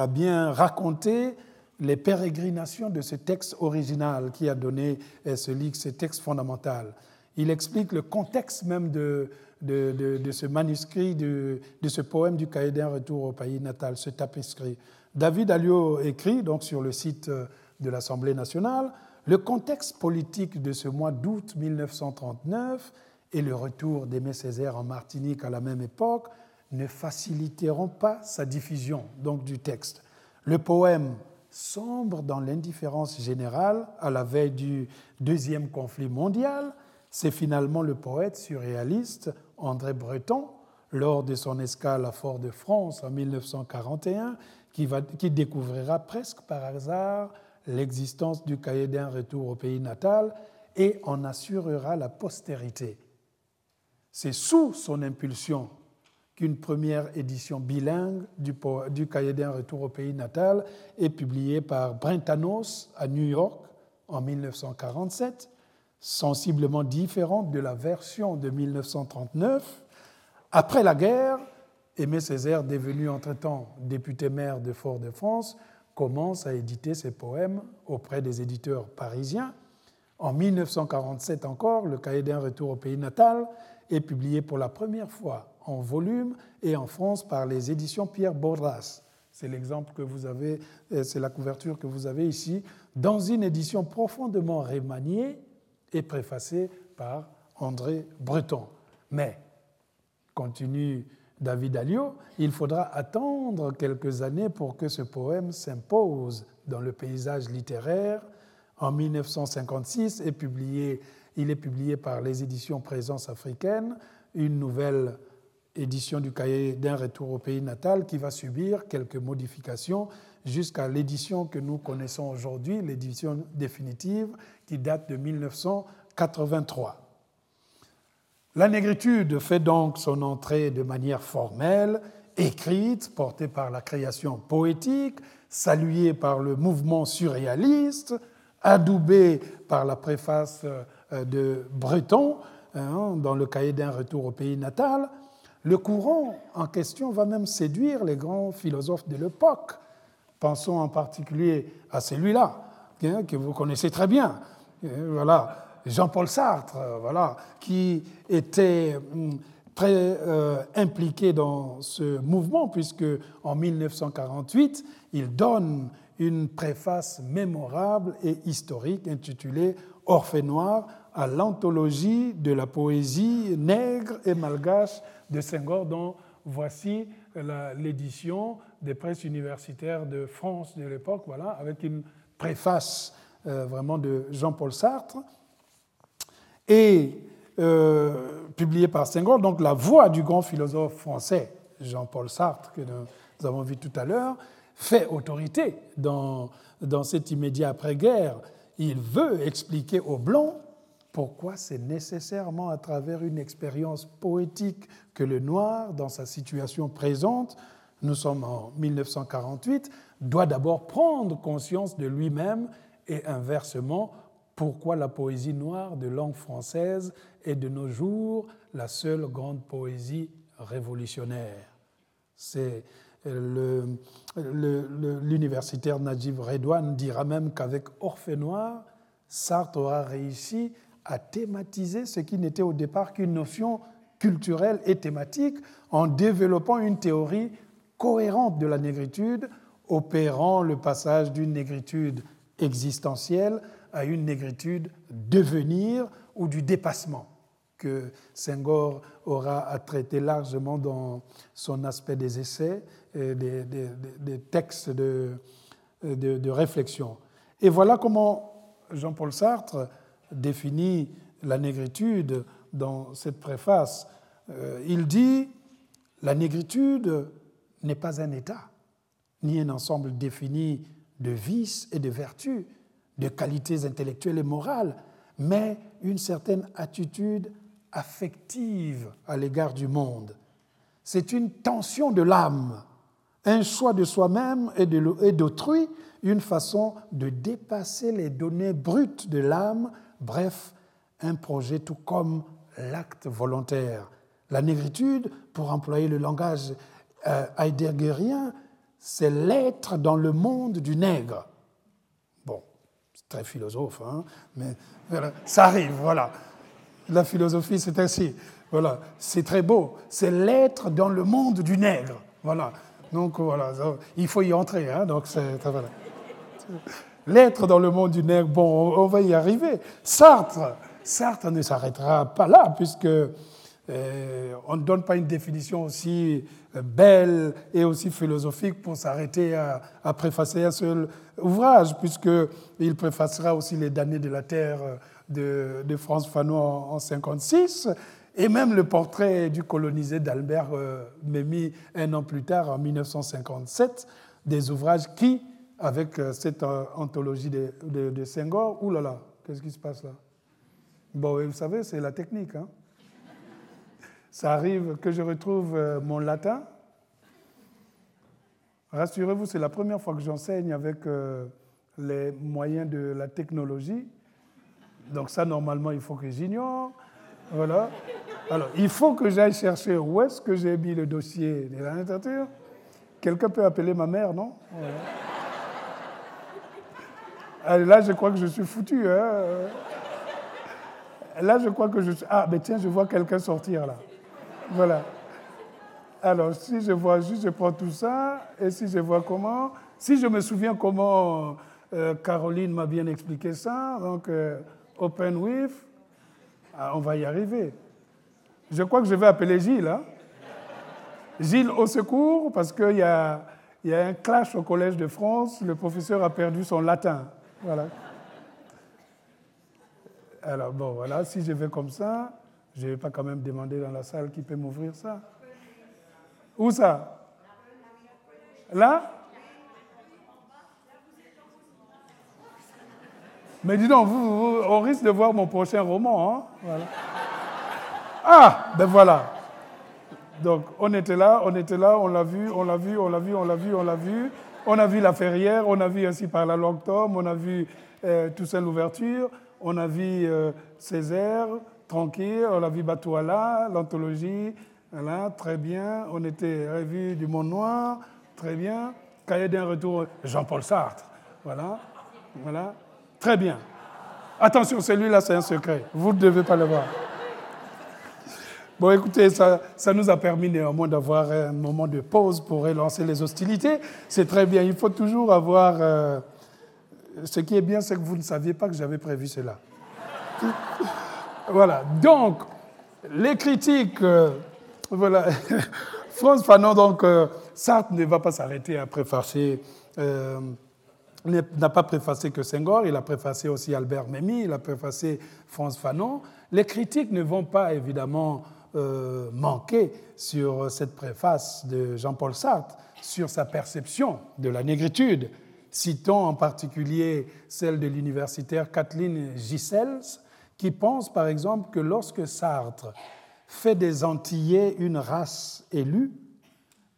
bien raconté les pérégrinations de ce texte original qui a donné ce livre, ce texte fondamental. Il explique le contexte même de, ce manuscrit, de, ce poème du cahier d'un retour au pays natal, ce tapiscrit. David Alliot écrit donc sur le site de l'Assemblée nationale le contexte politique de ce mois d'août 1939 et le retour d'Aimé Césaire en Martinique à la même époque ne faciliteront pas sa diffusion donc du texte. Le poème sombre dans l'indifférence générale à la veille du deuxième conflit mondial. C'est finalement le poète surréaliste André Breton, lors de son escale à Fort-de-France en 1941, qui, va, qui découvrira presque par hasard l'existence du cahier d'un retour au pays natal et en assurera la postérité. C'est sous son impulsion qu'une première édition bilingue du, cahier d'un retour au pays natal est publiée par Brentanos à New York en 1947, sensiblement différente de la version de 1939. Après la guerre, Aimé Césaire, devenu entre-temps député-maire de Fort-de-France, commence à éditer ses poèmes auprès des éditeurs parisiens. En 1947 encore, le cahier d'un retour au pays natal est publié pour la première fois en volume et en France par les éditions Pierre Bordas. C'est l'exemple que vous avez, euh, c'est la couverture que vous avez ici, dans une édition profondément remaniée et préfacée par André Breton. Mais, continue David Alliot, il faudra attendre quelques années pour que ce poème s'impose dans le paysage littéraire. En 1956, est publié, il est publié par les éditions Présence africaine, une nouvelle édition du cahier d'un retour au pays natal qui va subir quelques modifications jusqu'à l'édition que nous connaissons aujourd'hui, l'édition définitive qui date de 1983. La négritude fait donc son entrée de manière formelle, écrite, portée par la création poétique, saluée par le mouvement surréaliste, adoubée par la préface euh, de Breton hein, dans le cahier d'un retour au pays natal. Le courant en question va même séduire les grands philosophes de l'époque. Pensons en particulier à celui-là, hein, que vous connaissez très bien. Voilà, Jean-Paul Sartre, euh, voilà, qui était hum, très euh, impliqué dans ce mouvement, puisque en 1948, il donne une préface mémorable et historique intitulée Orphée noir à l'anthologie de la poésie nègre et malgache de Senghor, dont voici l'édition des presses universitaires de France de l'époque, voilà, avec une préface euh, vraiment de Jean-Paul Sartre et euh, publié par Senghor, donc la voix du grand philosophe français Jean-Paul Sartre, que nous avons vu tout à l'heure, fait autorité dans, dans cet immédiat après-guerre. Il veut expliquer aux Blancs pourquoi c'est nécessairement à travers une expérience poétique que le noir, dans sa situation présente, nous sommes en 1948, doit d'abord prendre conscience de lui-même et inversement, pourquoi la poésie noire de langue française est de nos jours la seule grande poésie révolutionnaire. C'est l'universitaire Najib Redouane dira même qu'avec Orphée Noir, Sartre aura réussi à thématiser ce qui n'était au départ qu'une notion culturelle et thématique en développant une théorie cohérente de la négritude, opérant le passage d'une négritude existentielle à une négritude devenir ou du dépassement que Senghor aura à traiter largement dans son aspect des essais, des, textes de, réflexion. Et voilà comment Jean-Paul Sartre définit la négritude dans cette préface. Euh, il dit La négritude n'est pas un état, ni un ensemble défini de vices et de vertus, de qualités intellectuelles et morales, mais une certaine attitude affective à l'égard du monde. C'est une tension de l'âme, un choix de soi-même et d'autrui, une façon de dépasser les données brutes de l'âme, bref, un projet tout comme l'acte volontaire. La négritude, pour employer le langage euh, heideggerien, c'est l'être dans le monde du nègre. Bon, c'est très philosophe, hein, mais ça arrive, voilà. La philosophie, c'est ainsi. Voilà, c'est très beau. C'est l'être dans le monde du nègre. Voilà. Donc voilà, il faut y entrer. Hein, donc voilà. L'être dans le monde du nègre, bon, on va y arriver. Sartre, Sartre ne s'arrêtera pas là, puisque euh, on ne donne pas une définition aussi euh, belle et aussi philosophique pour s'arrêter à, à, préfacer un seul ouvrage, puisqu'il préfacera aussi Les damnés de la terre de, de France Fanon en 1956, et même le portrait du colonisé d'Albert euh, Memmi un an plus tard, en 1957, des ouvrages qui, avec euh, cette euh, anthologie de, de, Senghor, oulala, là là, qu'est-ce qui se passe là? Bon, vous savez, c'est la technique. Hein Ça arrive que je retrouve mon latin. Rassurez-vous, c'est la première fois que j'enseigne avec les moyens de la technologie. Donc ça, normalement, il faut que j'ignore. Voilà. Alors, il faut que j'aille chercher où est-ce que j'ai mis le dossier de la littérature. Quelqu'un peut appeler ma mère, non? Allez, Là, je crois que je suis foutu. Hein. Là, je crois que je suis... Ah, mais tiens, je vois quelqu'un sortir là. Voilà. Alors, si je vois juste, je prends tout ça, et si je vois comment... Si je me souviens comment euh, Caroline m'a bien expliqué ça, donc... Euh, Open with, ah, on va y arriver. Je crois que je vais appeler Gilles. Hein. Gilles au secours, parce qu'il y a, y a un clash au Collège de France, le professeur a perdu son latin. Voilà. Alors bon, voilà, si je vais comme ça, je ne vais pas quand même demander dans la salle qui peut m'ouvrir ça. Où ça? Là? Mais dis donc, vous, on risque de voir mon prochain roman. Hein? Ah, ben voilà. Donc, on était là, on était là, on l'a vu, on l'a vu, on l'a vu, on l'a vu, on l'a vu. On a vu la ferrière, on a vu ainsi par la longue tome, on a vu euh, Toussaint l'ouverture, on a vu euh, Césaire, tranquille, on a vu Batouala, l'anthologie, voilà, très bien. On était revu du Monde Noir, très bien. Cahier d'un retour, Jean-Paul Sartre, voilà, voilà. Très bien. Attention, celui-là, c'est un secret. Vous ne devez pas le voir. Bon, écoutez, ça, nous a permis néanmoins d'avoir un moment de pause pour relancer les hostilités. C'est très bien. Il faut toujours avoir... Euh, ce qui est bien, c'est que vous ne saviez pas que j'avais prévu cela. voilà. Donc, les critiques... Euh, voilà. France Fanon, donc, euh, Sartre ne va pas s'arrêter à préfacer n'a pas préfacé que Senghor, il a préfacé aussi Albert Memmi, il a préfacé France Fanon. Les critiques ne vont pas évidemment euh, manquer sur cette préface de Jean-Paul Sartre. sur sa perception de la négritude. Citons en particulier celle de l'universitaire Kathleen Gisels, qui pense par exemple que lorsque Sartre fait des Antillais une race élue,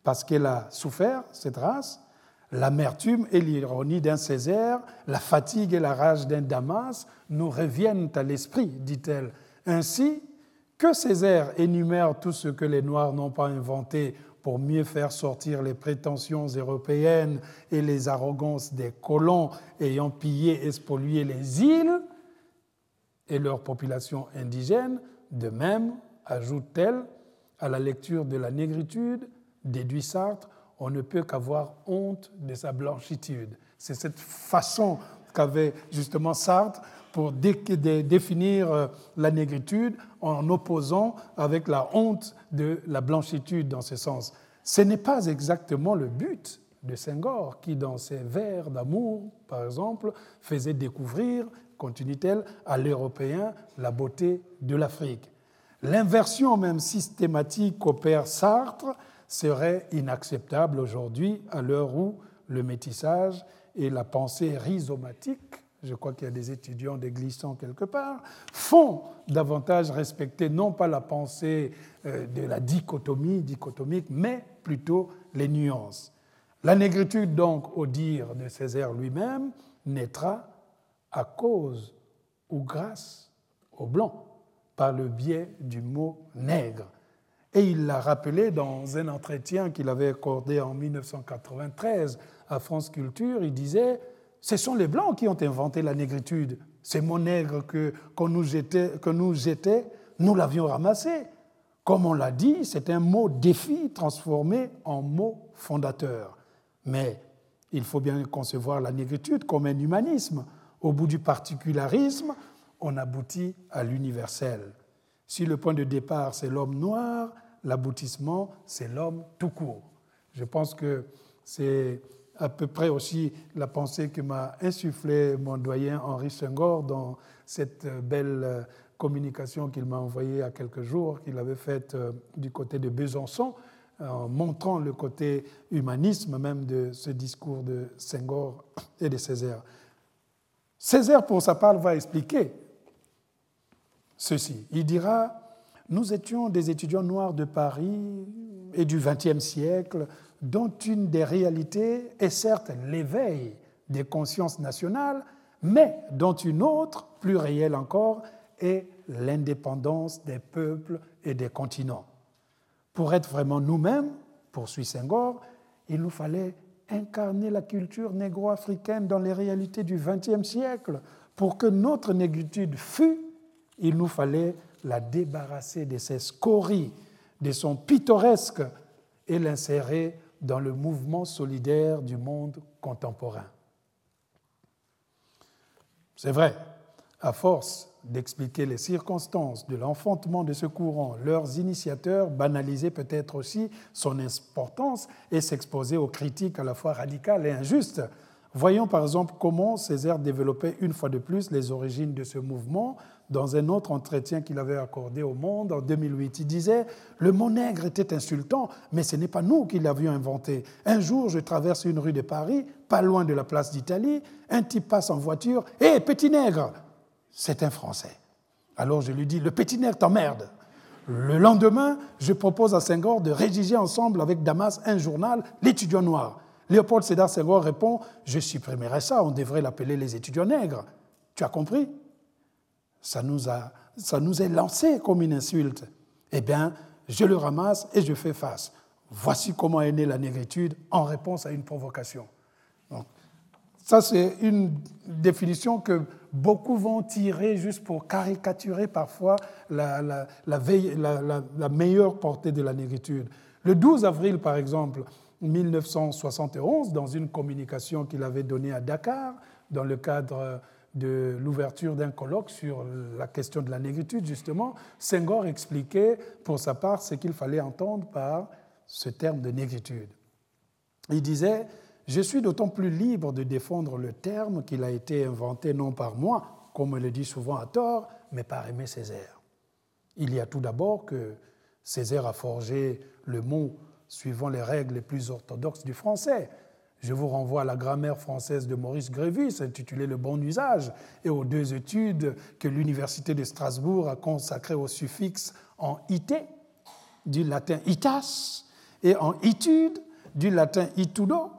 parce qu'elle a souffert, cette race, l'amertume et l'ironie d'un Césaire, la fatigue et la rage d'un Damas nous reviennent à l'esprit, dit-elle. Ainsi que Césaire énumère tout ce que les Noirs n'ont pas inventé pour mieux faire sortir les prétentions européennes et les arrogances des colons ayant pillé et spolié les îles et leurs populations indigènes, de même, ajoute-t-elle, à la lecture de la négritude, déduit Sartre, on ne peut qu'avoir honte de sa blanchitude. C'est cette façon qu'avait justement Sartre pour définir euh, la négritude en opposant avec la honte de la blanchitude dans ce sens. Ce n'est pas exactement le but de Senghor, qui dans ses vers d'amour, par exemple, faisait découvrir, continue-t-elle, à l'Européen la beauté de l'Afrique. L'inversion même systématique qu'opère Sartre serait inacceptable aujourd'hui à l'heure où le métissage et la pensée rhizomatique, je crois qu'il y a des étudiants des glissants quelque part, font davantage respecter non pas la pensée euh, de la dichotomie dichotomique, mais plutôt les nuances. La négritude, donc, au dire de Césaire lui-même, naîtra à cause ou grâce au blanc, par le biais du mot nègre. Et il l'a rappelé dans un entretien qu'il avait accordé en 1993 à France Culture. Il disait Ce sont les Blancs qui ont inventé la négritude. C'est mon nègre que, nous jetait, que nous nous l'avions ramassé. Comme on l'a dit, c'est un mot défi transformé en mot fondateur. Mais il faut bien concevoir la négritude comme un humanisme. Au bout du particularisme, on aboutit à l'universel. Si le point de départ, c'est l'homme noir, l'aboutissement, c'est l'homme tout court. Je pense que c'est à peu près aussi la pensée que m'a insufflé mon doyen Henri Senghor dans cette belle communication qu'il m'a envoyée il y a quelques jours, qu'il avait faite euh, du côté de Besançon, en montrant le côté humanisme même de ce discours de Senghor et de Césaire. Césaire, pour sa part, va expliquer ceci. Il dira nous étions des étudiants noirs de Paris et du XXe siècle, dont une des réalités est certes l'éveil des consciences nationales, mais dont une autre, plus réelle encore, est l'indépendance des peuples et des continents. Pour être vraiment nous-mêmes, poursuit Senghor, il nous fallait incarner la culture négro-africaine dans les réalités du XXe siècle. Pour que notre négritude fût, il nous fallait la débarrasser de ses scories, de son pittoresque et l'insérer dans le mouvement solidaire du monde contemporain. C'est vrai, à force d'expliquer les circonstances de l'enfantement de ce courant, leurs initiateurs banalisaient peut-être aussi son importance et s'exposaient aux critiques à la fois radicales et injustes. Voyons par exemple comment Césaire développait une fois de plus les origines de ce mouvement dans un autre entretien qu'il avait accordé au Monde en 2008. Il disait Le mot nègre était insultant, mais ce n'est pas nous qui l'avions inventé. Un jour, je traverse une rue de Paris, pas loin de la place d'Italie, un type passe en voiture Hé, petit nègre C'est un Français. Alors je lui dis Le petit nègre t'emmerde. Le lendemain, je propose à Senghor de rédiger ensemble avec Damas un journal, L'étudiant noir. Léopold Sédar Senghor répond Je supprimerai ça, on devrait l'appeler les étudiants nègres. Tu as compris? Ça nous, a, ça nous est lancé comme une insulte. Eh bien, je le ramasse et je fais face. Voici comment est née la négritude en réponse à une provocation. Donc, ça, c'est une définition que beaucoup vont tirer juste pour caricaturer parfois la, la, meilleure portée de la négritude. Le 12 avril, par exemple, 1971, dans une communication qu'il avait donnée à Dakar, dans le cadre de l'ouverture d'un colloque sur la question de la négritude, justement, Senghor expliquait pour sa part ce qu'il fallait entendre par ce terme de négritude. Il disait Je suis d'autant plus libre de défendre le terme qu'il a été inventé non par moi, comme on le dit souvent à tort, mais par Aimé Césaire. Il y a tout d'abord que Césaire a forgé le mot suivant les règles les plus orthodoxes du français. Je vous renvoie à la grammaire française de Maurice Grévis, intitulée Le bon usage, et aux deux études que l'Université de Strasbourg a consacrées au suffixe en ité, du latin itas, et en itude, du latin itudo.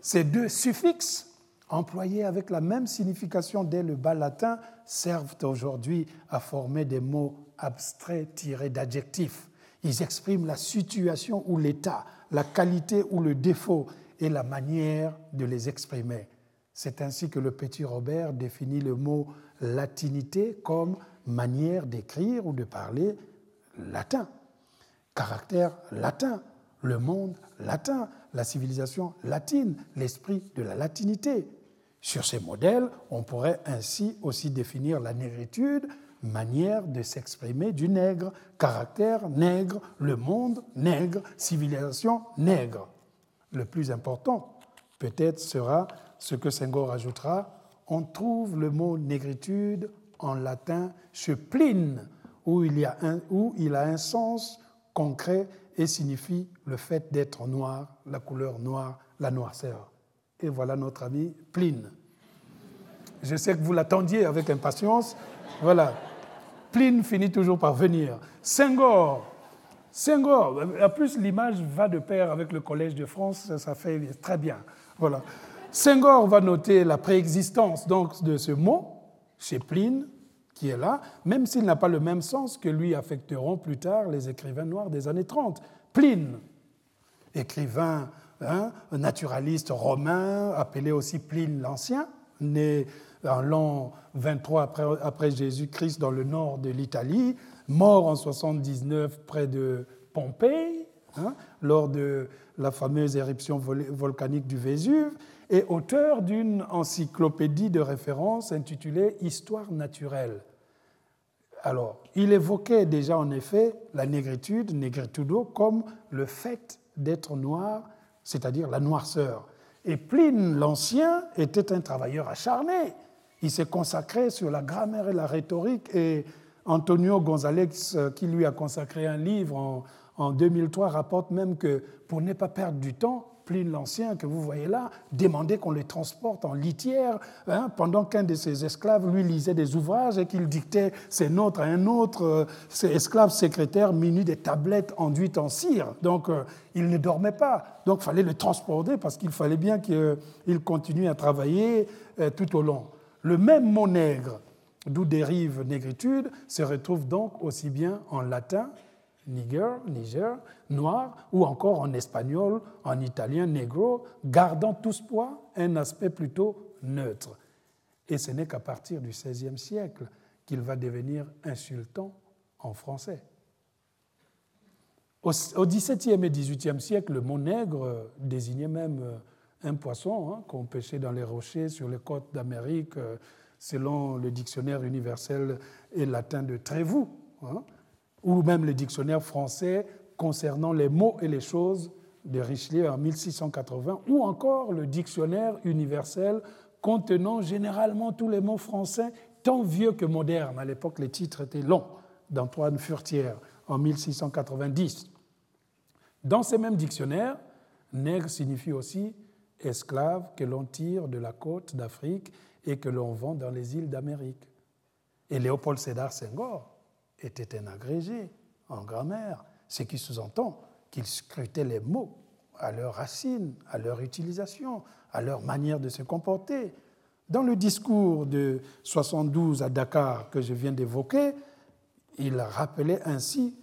Ces deux suffixes, employés avec la même signification dès le bas latin, servent aujourd'hui à former des mots abstraits tirés d'adjectifs. Ils expriment la situation ou l'état, la qualité ou le défaut et la manière de les exprimer. C'est ainsi que le petit Robert définit le mot latinité comme manière d'écrire ou de parler latin, caractère latin, le monde latin, la civilisation latine, l'esprit de la latinité. Sur ces modèles, on pourrait ainsi aussi définir la négritude, manière de s'exprimer du nègre, caractère nègre, le monde nègre, civilisation nègre. Le plus important, peut-être, sera ce que Senghor ajoutera on trouve le mot négritude en latin chez Pline, où il, a un, où il a un sens concret et signifie le fait d'être noir, la couleur noire, la noirceur. Et voilà notre ami Pline. Je sais que vous l'attendiez avec impatience. Voilà. Pline finit toujours par venir. Senghor. Senghor. En plus, l'image va de pair avec le Collège de France. Ça fait très bien. Voilà. Senghor va noter la préexistence donc de ce mot chez Pline, qui est là, même s'il n'a pas le même sens que lui affecteront plus tard les écrivains noirs des années 30. Pline, écrivain hein, naturaliste romain, appelé aussi Pline l'Ancien, né en l'an 23 après, après Jésus-Christ dans le nord de l'Italie, mort en 79 près de Pompéi, hein, lors de la fameuse éruption volcanique du Vésuve, et auteur d'une encyclopédie de référence intitulée Histoire naturelle. Alors, il évoquait déjà en effet la négritude, negritudo, comme le fait d'être noir, c'est-à-dire la noirceur. Et Pline l'Ancien était un travailleur acharné. Il s'est consacré sur la grammaire et la rhétorique et Antonio González, qui lui a consacré un livre en, en 2003, rapporte même que pour ne pas perdre du temps, Pline l'Ancien, que vous voyez là, demandait qu'on les transporte en litière, hein, pendant qu'un de ses esclaves lui lisait des ouvrages et qu'il dictait ses notes à un autre, euh, ses esclaves secrétaires munis des tablettes enduites en cire. Donc, euh, il ne dormait pas. Donc, il fallait le transporter parce qu'il fallait bien qu'il continue à travailler euh, tout au long. Le même mot nègre, d'où dérive négritude, se retrouve donc aussi bien en latin Niger, Niger, noir, ou encore en espagnol, en italien, negro, gardant tout ce poids un aspect plutôt neutre. Et ce n'est qu'à partir du XVIe siècle qu'il va devenir insultant en français. Au XVIIe et XVIIIe siècle, le mot nègre désignait même euh, un poisson hein, qu'on pêchait dans les rochers sur les côtes d'Amérique, euh, selon le dictionnaire universel et latin de Trévoux. Hein ou même le dictionnaire français concernant les mots et les choses de Richelieu en 1680, ou encore le dictionnaire universel contenant généralement tous les mots français, tant vieux que modernes. À l'époque, les titres étaient longs, d'Antoine Furtière en 1690. Dans ces mêmes dictionnaires, nègre signifie aussi esclave que l'on tire de la côte d'Afrique et que l'on vend dans les îles d'Amérique. Et Léopold Sédar Senghor était un agrégé en grammaire, ce qui sous-entend qu'il scrutait les mots à leur racine, à leur utilisation, à leur manière de se comporter. Dans le discours de 72 à Dakar que je viens d'évoquer, il rappelait ainsi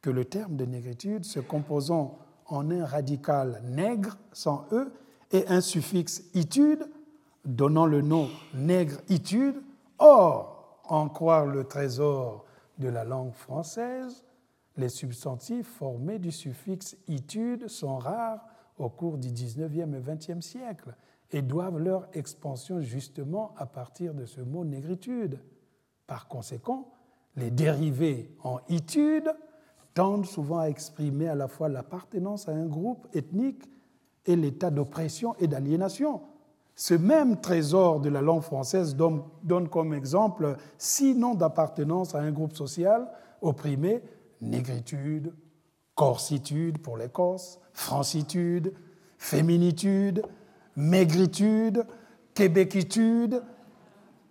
que le terme de négritude se composant en un radical nègre sans E et un suffixe itude, donnant le nom nègre-itude. Or, en croire le trésor de la langue française, les substantifs formés du suffixe itude sont rares au cours du 19e et 20e siècle et doivent leur expansion justement à partir de ce mot négritude. Par conséquent, les dérivés en itude tendent souvent à exprimer à la fois l'appartenance à un groupe ethnique et l'état d'oppression et d'aliénation. Ce même trésor de la langue française donne, comme exemple six noms d'appartenance à un groupe social opprimé négritude, corsitude pour les Corses, francitude, féminitude, maigritude, québéquitude.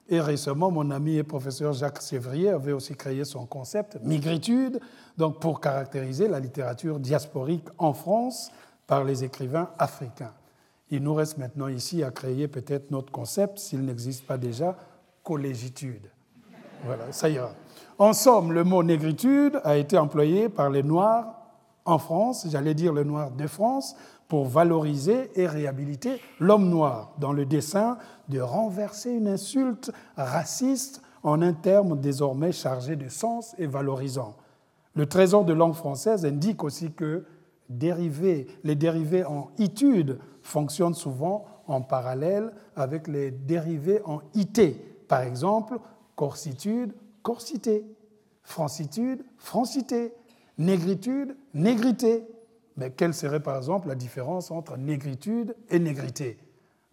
Et récemment, mon ami et professeur Jacques Sévrier avait aussi créé son concept migritude, donc pour caractériser la littérature diasporique en France par les écrivains africains. Il nous reste maintenant ici à créer peut-être notre concept, s'il n'existe pas déjà, collégitude. Voilà, ça ira. En somme, le mot négritude a été employé par les Noirs en France, j'allais dire le Noir de France, pour valoriser et réhabiliter l'homme noir, dans le dessein de renverser une insulte raciste en un terme désormais chargé de sens et valorisant. Le trésor de langue française indique aussi que les dérivés en itude fonctionnent souvent en parallèle avec les dérivés en ité. Par exemple, corsitude, corsité, francitude, francité, négritude, négrité. Mais quelle serait par exemple la différence entre négritude et négrité?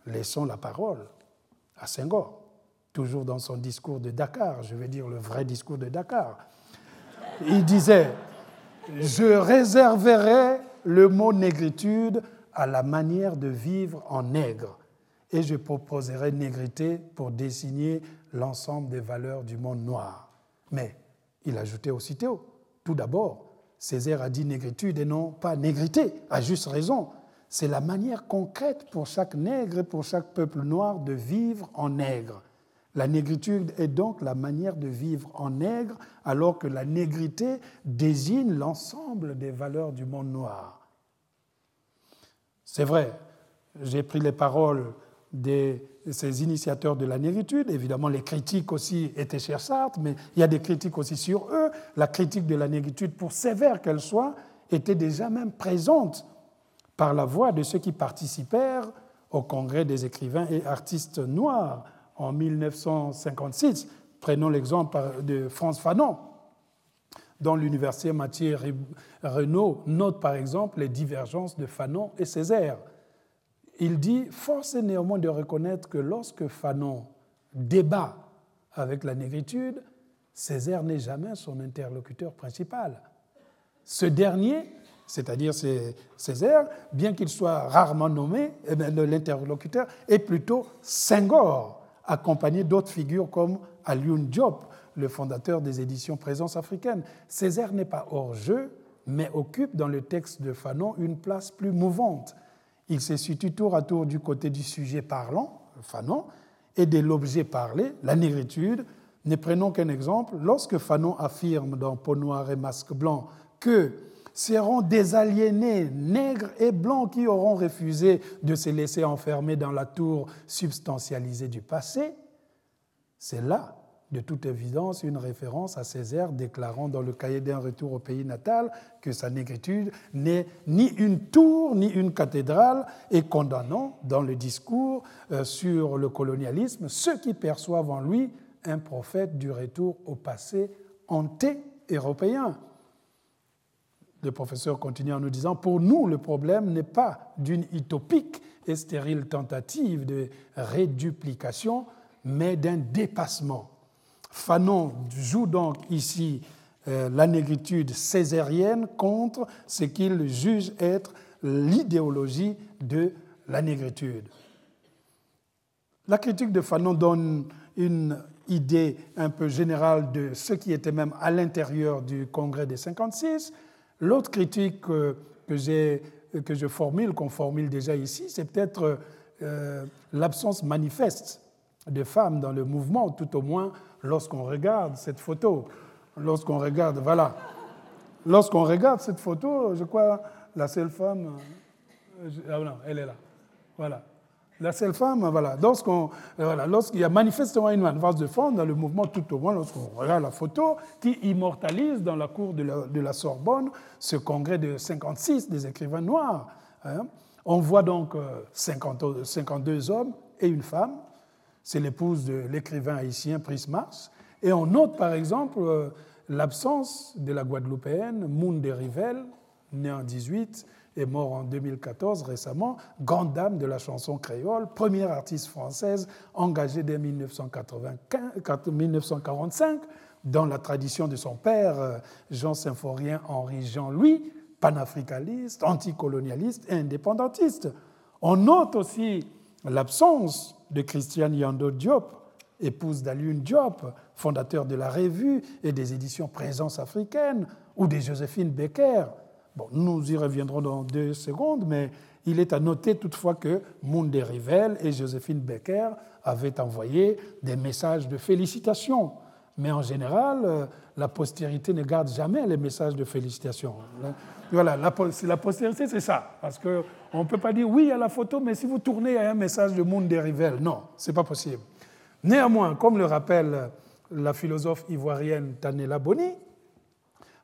Laissons la parole à Senghor, toujours dans son discours de Dakar, je vais dire le vrai discours de Dakar. Il disait, je réserverai le mot négritude à la manière de vivre en nègre et je proposerai négrité pour désigner l'ensemble des valeurs du monde noir. Mais il ajoutait aussitôt, tout d'abord, Césaire a dit négritude et non pas négrité, à juste raison. C'est la manière concrète pour chaque nègre et pour chaque peuple noir de vivre en nègre. La négritude est donc la manière de vivre en nègre, alors que la négrité désigne l'ensemble des valeurs du monde noir. C'est vrai, j'ai pris les paroles de ces initiateurs de la négritude. Évidemment, les critiques aussi étaient chez Sartre, mais il y a des critiques aussi sur eux. La critique de la négritude, pour sévère qu'elle soit, était déjà même présente par la voix de ceux qui participèrent au Congrès des écrivains et artistes noirs en 1956. Prenons l'exemple de France Fanon, dont l'université Mathieu Renault note par exemple les divergences de Fanon et Césaire il dit Force est néanmoins de reconnaître que lorsque Fanon débat avec la négritude, Césaire n'est jamais son interlocuteur principal. Ce dernier, c'est-à-dire Césaire, bien qu'il soit rarement nommé, eh l'interlocuteur est plutôt Senghor, accompagné d'autres figures comme Alioune Diop, le fondateur des éditions Présence africaine. Césaire n'est pas hors jeu, mais occupe dans le texte de Fanon une place plus mouvante il se situe tour à tour du côté du sujet parlant, Fanon, et de l'objet parlé, la négritude. Ne prenons qu'un exemple. Lorsque Fanon affirme dans Peau noire et masque blanc que seront des aliénés nègres et blancs qui auront refusé de se laisser enfermer dans la tour substantialisée du passé, c'est là de toute évidence une référence à Césaire déclarant dans le cahier d'un retour au pays natal que sa négritude n'est ni une tour ni une cathédrale et condamnant dans le discours euh, sur le colonialisme ceux qui perçoivent en lui un prophète du retour au passé anté-européen. Le professeur continue en nous disant, pour nous, le problème n'est pas d'une utopique et stérile tentative de réduplication, mais d'un dépassement Fanon joue donc ici euh, la négritude césarienne contre ce qu'il juge être l'idéologie de la négritude. La critique de Fanon donne une idée un peu générale de ce qui était même à l'intérieur du Congrès des 56. L'autre critique que, que je formule, qu'on formule déjà ici, c'est peut-être euh, l'absence manifeste de femmes dans le mouvement, tout au moins lorsqu'on regarde cette photo, lorsqu'on regarde, voilà, lorsqu'on regarde cette photo, je crois la seule femme, euh, ah non, elle est là, voilà. La seule femme, voilà, lorsqu'on, voilà, lorsqu'il y a manifestement une avance de fond dans le mouvement, tout au moins lorsqu'on regarde la photo qui immortalise dans la cour de la, Sorbonne ce congrès de 56 des écrivains noirs. Hein. On voit donc 50, euh, 52 hommes et une femme, c'est l'épouse de l'écrivain haïtien Prismas. Et on note par exemple euh, l'absence de la Guadeloupéenne Moune de Rivel, née en 18 et mort en 2014 récemment, grande dame de la chanson créole, première artiste française engagée dès 1945 dans la tradition de son père, euh, Jean Symphorien Henri Jean-Louis, panafricaniste, anticolonialiste et indépendantiste. On note aussi l'absence de Christiane Yando Diop, épouse d'Alioune Diop, fondateur de la revue et des éditions Présence africaine, ou de Joséphine Becker. Bon, nous y reviendrons dans deux secondes, mais il est à noter toutefois que Munde Rivel et Joséphine Becker avaient envoyé des messages de félicitations. Mais en général, euh, la postérité ne garde jamais les messages de félicitations. Voilà, la, postérité, c'est ça. Parce qu'on ne peut pas dire oui à la photo, mais si vous tournez à un message de Munde Rivel, non, ce n'est pas possible. Néanmoins, comme le rappelle la philosophe ivoirienne Tanela Boni,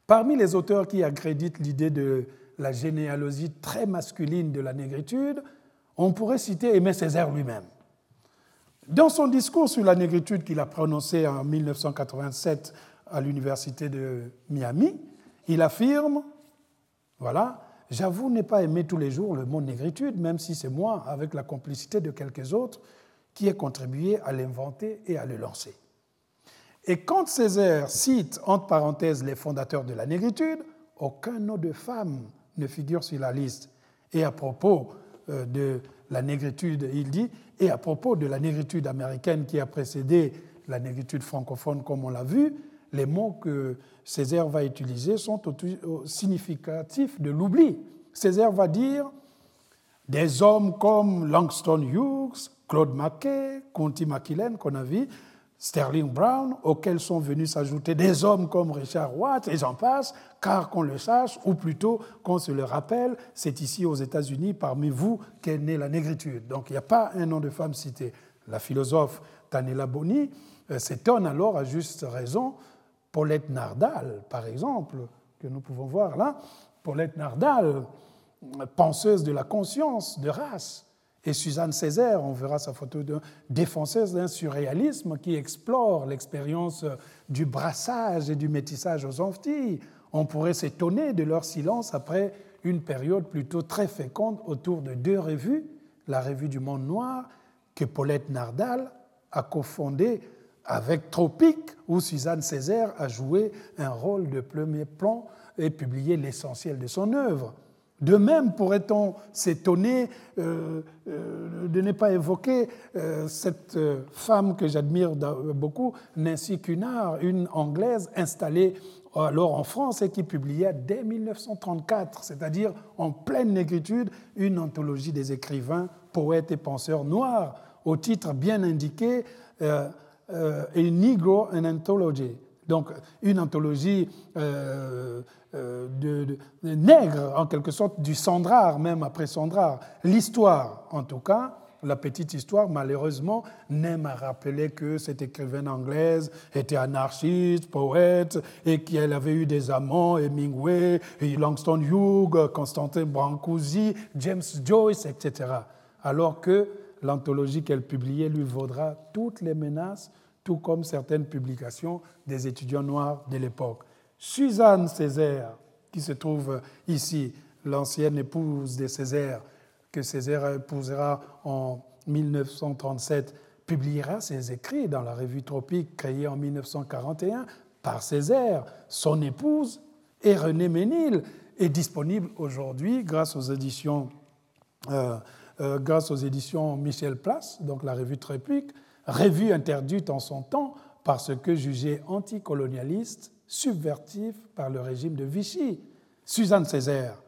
parmi les auteurs qui accréditent l'idée de la généalogie très masculine de la négritude, on pourrait citer Aimé Césaire lui-même. Dans son discours sur la négritude qu'il a prononcé en 1987 à l'université de Miami, il affirme, voilà, j'avoue ne pas aimer tous les jours le mot négritude, même si c'est moi, avec la complicité de quelques autres, qui ai contribué à l'inventer et à le lancer. Et quand Césaire cite, entre parenthèses, les fondateurs de la négritude, aucun nom de femme ne figure sur la liste. Et à propos euh, de la négritude, il dit, et à propos de la négritude américaine qui a précédé la négritude francophone, comme on l'a vu, les mots que Césaire va utiliser sont significatifs de l'oubli. Césaire va dire des hommes comme Langston Hughes, Claude Mackay, Conti McKillen, qu'on a vu, Sterling Brown, auxquels sont venus s'ajouter des hommes comme Richard Watt, et j'en passe, car qu'on le sache, ou plutôt qu'on se le rappelle, c'est ici aux États-Unis, parmi vous, qu'est née la négritude. Donc il n'y a pas un nom de femme cité. La philosophe Tanela Boni euh, s'étonne alors, à juste raison, Paulette Nardal, par exemple, que nous pouvons voir là, Paulette Nardal, penseuse de la conscience de race, et Suzanne Césaire, on verra sa photo de défenseuse d'un surréalisme qui explore l'expérience du brassage et du métissage aux Antilles. On pourrait s'étonner de leur silence après une période plutôt très féconde autour de deux revues, la revue du Monde Noir, que Paulette Nardal a cofondée avec Tropique, où Suzanne Césaire a joué un rôle de premier plan et publié l'essentiel de son œuvre. De même, pourrait-on s'étonner euh, euh, de ne pas évoquer euh, cette femme que j'admire beaucoup, Nancy Cunard, une Anglaise installée alors en France et qui publiait dès 1934, c'est-à-dire en pleine négritude, une anthologie des écrivains, poètes et penseurs noirs, au titre bien indiqué A Negro an Anthology, donc une anthologie euh, de, nègre, en quelque sorte, du Sandrard, même après Sandrard. L'histoire, en tout cas, la petite histoire, malheureusement, n'aime à rappeler que cette écrivaine anglaise était anarchiste, poète, et qu'elle avait eu des amants, Hemingway, Langston Hughes, Constantin Brancusi, James Joyce, etc. Alors que l'anthologie qu'elle publiait lui vaudra toutes les menaces, tout comme certaines publications des étudiants noirs de l'époque. Suzanne Césaire, qui se trouve ici, l'ancienne épouse de Césaire, que Césaire épousera en 1937, publiera ses écrits dans la revue Tropique créée en 1941 par Césaire, son épouse, et René Ménil, est disponible aujourd'hui grâce aux éditions, euh, euh, grâce aux éditions Michel Place, donc la revue Tropique, revue interdite en son temps parce que jugée anticolonialiste subvertif par le régime de Vichy. Suzanne Césaire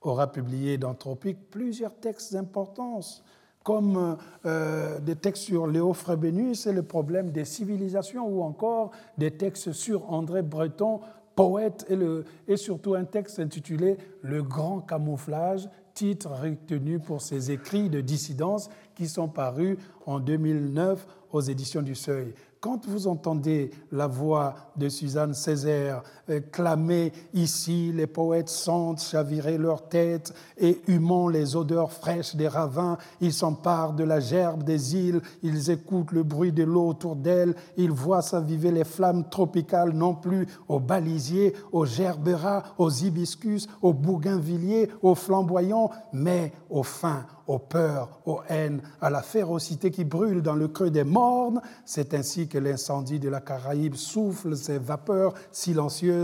aura publié dans Tropique plusieurs textes d'importance, comme euh, des textes sur Léo Frébénus et le problème des civilisations, ou encore des textes sur André Breton, poète, et, le, et surtout un texte intitulé Le grand camouflage, titre retenu pour ses écrits de dissidence qui sont parus en 2009 aux éditions du Seuil quand vous entendez la voix de Suzanne Césaire euh, clamer ici, les poètes sentent chavirer leur tête et humant les odeurs fraîches des ravins, ils s'emparent de la gerbe des îles, ils écoutent le bruit de l'eau autour d'elles, ils voient s'aviver les flammes tropicales non plus aux balisiers, aux gerberas, aux hibiscus, aux bougainvilliers, aux flamboyants, mais aux fins, aux peurs, aux haines, à la férocité qui brûle dans le creux des mornes. C'est ainsi que l'incendie de la Caraïbe souffle ses vapeurs silencieuses,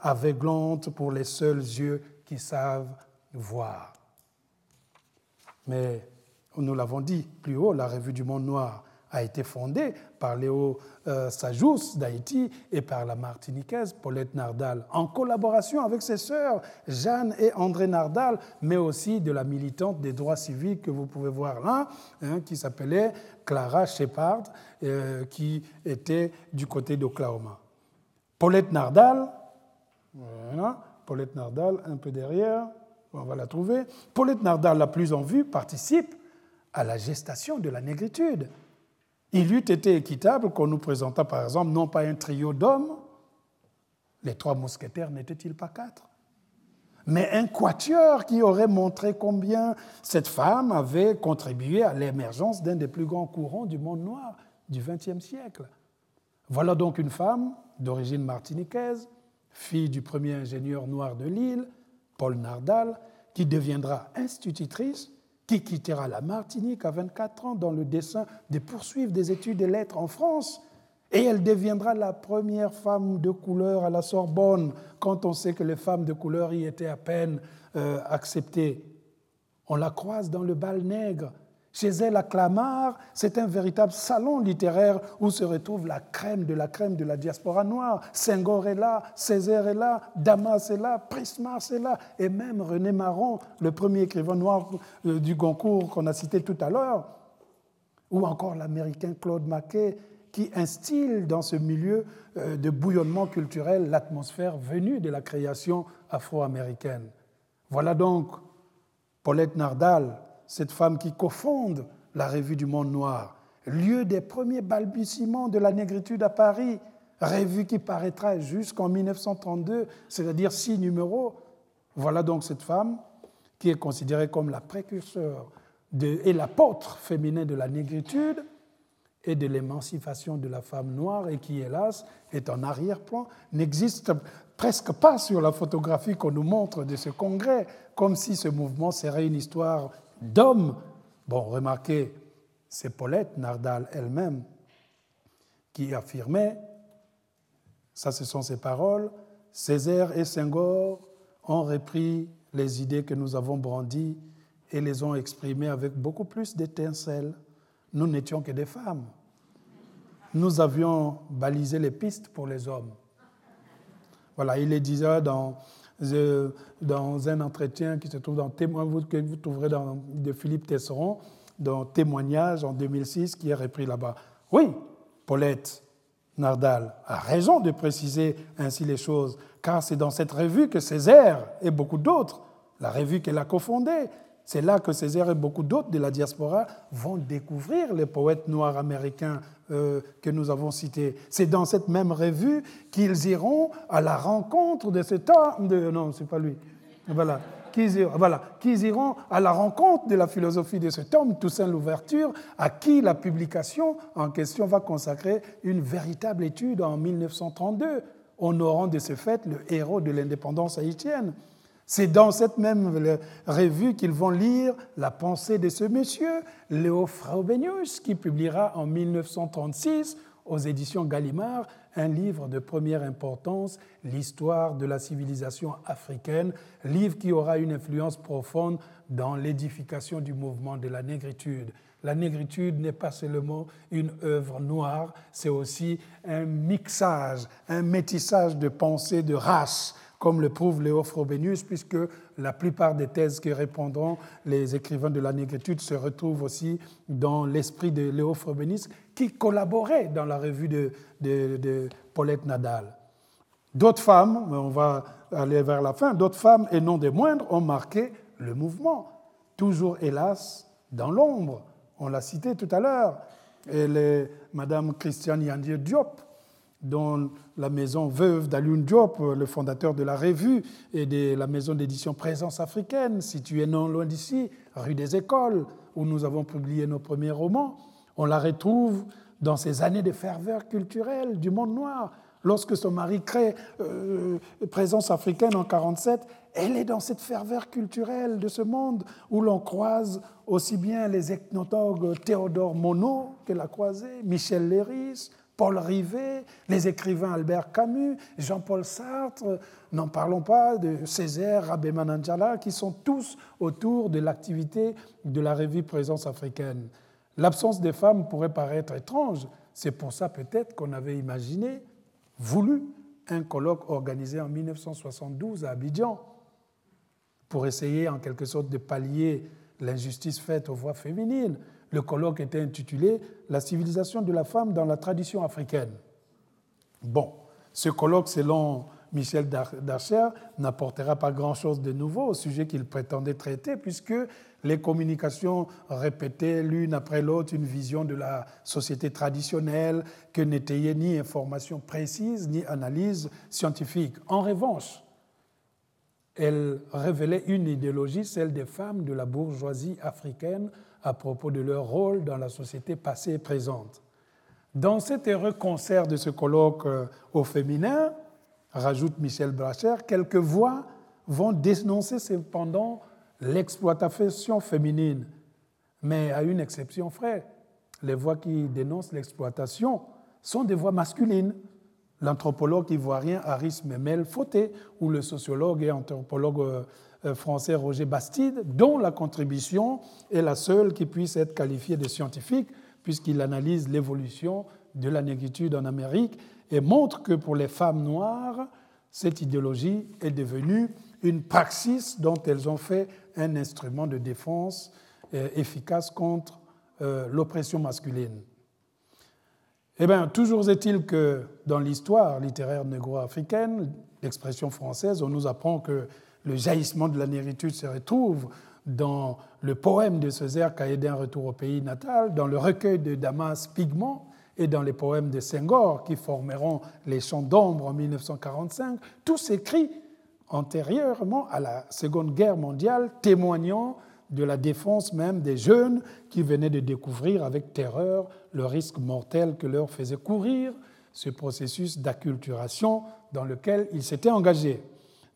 aveuglantes pour les seuls yeux qui savent voir. Mais nous l'avons dit plus haut, la Revue du Monde Noir a été fondée par Léo euh, Sajous d'Haïti et par la Martiniquaise Paulette Nardal, en collaboration avec ses sœurs Jeanne et André Nardal, mais aussi de la militante des droits civiques que vous pouvez voir là, hein, qui s'appelait Clara Shepard, euh, qui était du côté d'Oklahoma. Paulette Nardal, voilà, Paulette Nardal un peu derrière, on va la trouver. Paulette Nardal, la plus en vue, participe à la gestation de la négritude. Il eût été équitable qu'on nous présentât par exemple non pas un trio d'hommes, les trois mousquetaires n'étaient-ils pas quatre? Mais un quatuor qui aurait montré combien cette femme avait contribué à l'émergence d'un des plus grands courants du monde noir du XXe siècle. Voilà donc une femme d'origine martiniquaise, fille du premier ingénieur noir de l'île, Paul Nardal, qui deviendra institutrice qui quittera la Martinique à 24 ans dans le dessein de poursuivre des études de lettres en France. Et elle deviendra la première femme de couleur à la Sorbonne, quand on sait que les femmes de couleur y étaient à peine euh, acceptées. On la croise dans le bal nègre, chez elle, à Clamart, c'est un véritable salon littéraire où se retrouve la crème de la crème de la diaspora noire. Senghor est là, Césaire est là, Damas est là, Prismar est là, et même René Marron, le premier écrivain noir euh, du Goncourt qu'on a cité tout à l'heure, ou encore l'américain Claude Mackay, qui instille dans ce milieu euh, de bouillonnement culturel l'atmosphère venue de la création afro-américaine. Voilà donc Paulette Nardal, cette femme qui cofonde la Revue du Monde Noir, lieu des premiers balbutiements de la négritude à Paris, revue qui paraîtra jusqu'en 1932, c'est-à-dire six numéros. Voilà donc cette femme qui est considérée comme la précurseur et l'apôtre féminin de la négritude et de l'émancipation de la femme noire et qui, hélas, est en arrière-plan, n'existe presque pas sur la photographie qu'on nous montre de ce congrès, comme si ce mouvement serait une histoire d'hommes. Bon, remarquez, c'est Paulette Nardal elle-même qui affirmait, ça ce sont ses paroles, Césaire et Senghor ont repris les idées que nous avons brandies et les ont exprimées avec beaucoup plus d'étincelles. Nous n'étions que des femmes. Nous avions balisé les pistes pour les hommes. Voilà, il les disait dans dans un entretien qui se trouve dans que vous trouverez de Philippe Tesseron, dans Témoignage en 2006, qui est repris là-bas. Oui, Paulette Nardal a raison de préciser ainsi les choses, car c'est dans cette revue que Césaire et beaucoup d'autres, la revue qu'elle a cofondée, c'est là que Césaire et beaucoup d'autres de la diaspora vont découvrir les poètes noirs américains euh, que nous avons cités. C'est dans cette même revue qu'ils iront à la rencontre de cet homme. De, non, c'est pas lui. Voilà. Qu'ils voilà, iront à la rencontre de la philosophie de cet homme, Toussaint Louverture, à qui la publication en question va consacrer une véritable étude en 1932, honorant de ce fait le héros de l'indépendance haïtienne. C'est dans cette même revue qu'ils vont lire la pensée de ce monsieur, Léo Fraubenius, qui publiera en 1936 aux éditions Gallimard un livre de première importance, L'histoire de la civilisation africaine, livre qui aura une influence profonde dans l'édification du mouvement de la négritude. La négritude n'est pas seulement une œuvre noire, c'est aussi un mixage, un métissage de pensées, de races, comme le prouve Léo Frobenius, puisque la plupart des thèses qui répondront les écrivains de la négritude se retrouvent aussi dans l'esprit de Léo Frobenius, qui collaborait dans la revue de, Paulette Nadal. D'autres femmes, on va aller vers la fin, d'autres femmes, et non des moindres, ont marqué le mouvement, toujours hélas dans l'ombre. On l'a cité tout à l'heure. Est Madame Christiane Yandier Diop, dont la maison veuve d'Alun Diop, le fondateur de la revue et de la maison d'édition Présence africaine, située non loin d'ici, rue des Écoles, où nous avons publié nos premiers romans. On la retrouve dans ces années de ferveur culturelle du monde noir. Lorsque son mari crée euh, Présence africaine en 1947, elle est dans cette ferveur culturelle de ce monde où l'on croise aussi bien les ethnologues Théodore Monod qu'elle a croisé, Michel Léris, Paul Rivet, les écrivains Albert Camus, Jean-Paul Sartre, n'en parlons pas de Césaire, Rabé Mananjala, qui sont tous autour de l'activité de la revue Présence africaine. L'absence des femmes pourrait paraître étrange, c'est pour ça peut-être qu'on avait imaginé, voulu, un colloque organisé en 1972 à Abidjan pour essayer en quelque sorte de pallier l'injustice faite aux voix féminines. Le colloque était intitulé La civilisation de la femme dans la tradition africaine. Bon, ce colloque, selon Michel Darcher, n'apportera pas grand-chose de nouveau au sujet qu'il prétendait traiter, puisque les communications répétaient l'une après l'autre une vision de la société traditionnelle que n'étayait ni information précise ni analyse scientifique. En revanche, elle révélait une idéologie, celle des femmes de la bourgeoisie africaine, à propos de leur rôle dans la société passée et présente. Dans cet heureux concert de ce colloque euh, au féminin, rajoute Michel Bracher, quelques voix vont dénoncer cependant l'exploitation féminine, mais à une exception frère. Les voix qui dénoncent l'exploitation sont des voix masculines. L'anthropologue ivoirien Aris Memel Fauté ou le sociologue et anthropologue euh, français Roger Bastide, dont la contribution est la seule qui puisse être qualifiée de scientifique, puisqu'il analyse l'évolution de la négritude en Amérique et montre que pour les femmes noires, cette idéologie est devenue une praxis dont elles ont fait un instrument de défense euh, efficace contre euh, l'oppression masculine. Eh bien, toujours est-il que dans l'histoire littéraire négro-africaine, l'expression française, on nous apprend que le jaillissement de la négritude se retrouve dans le poème de Césaire un retour au pays natal, dans le recueil de Damas Pigment et dans les poèmes de Senghor qui formeront les Chants d'ombre en 1945, tous écrits antérieurement à la Seconde Guerre mondiale, témoignant de la défense même des jeunes qui venaient de découvrir avec terreur le risque mortel que leur faisait courir ce processus d'acculturation dans lequel ils s'étaient engagés.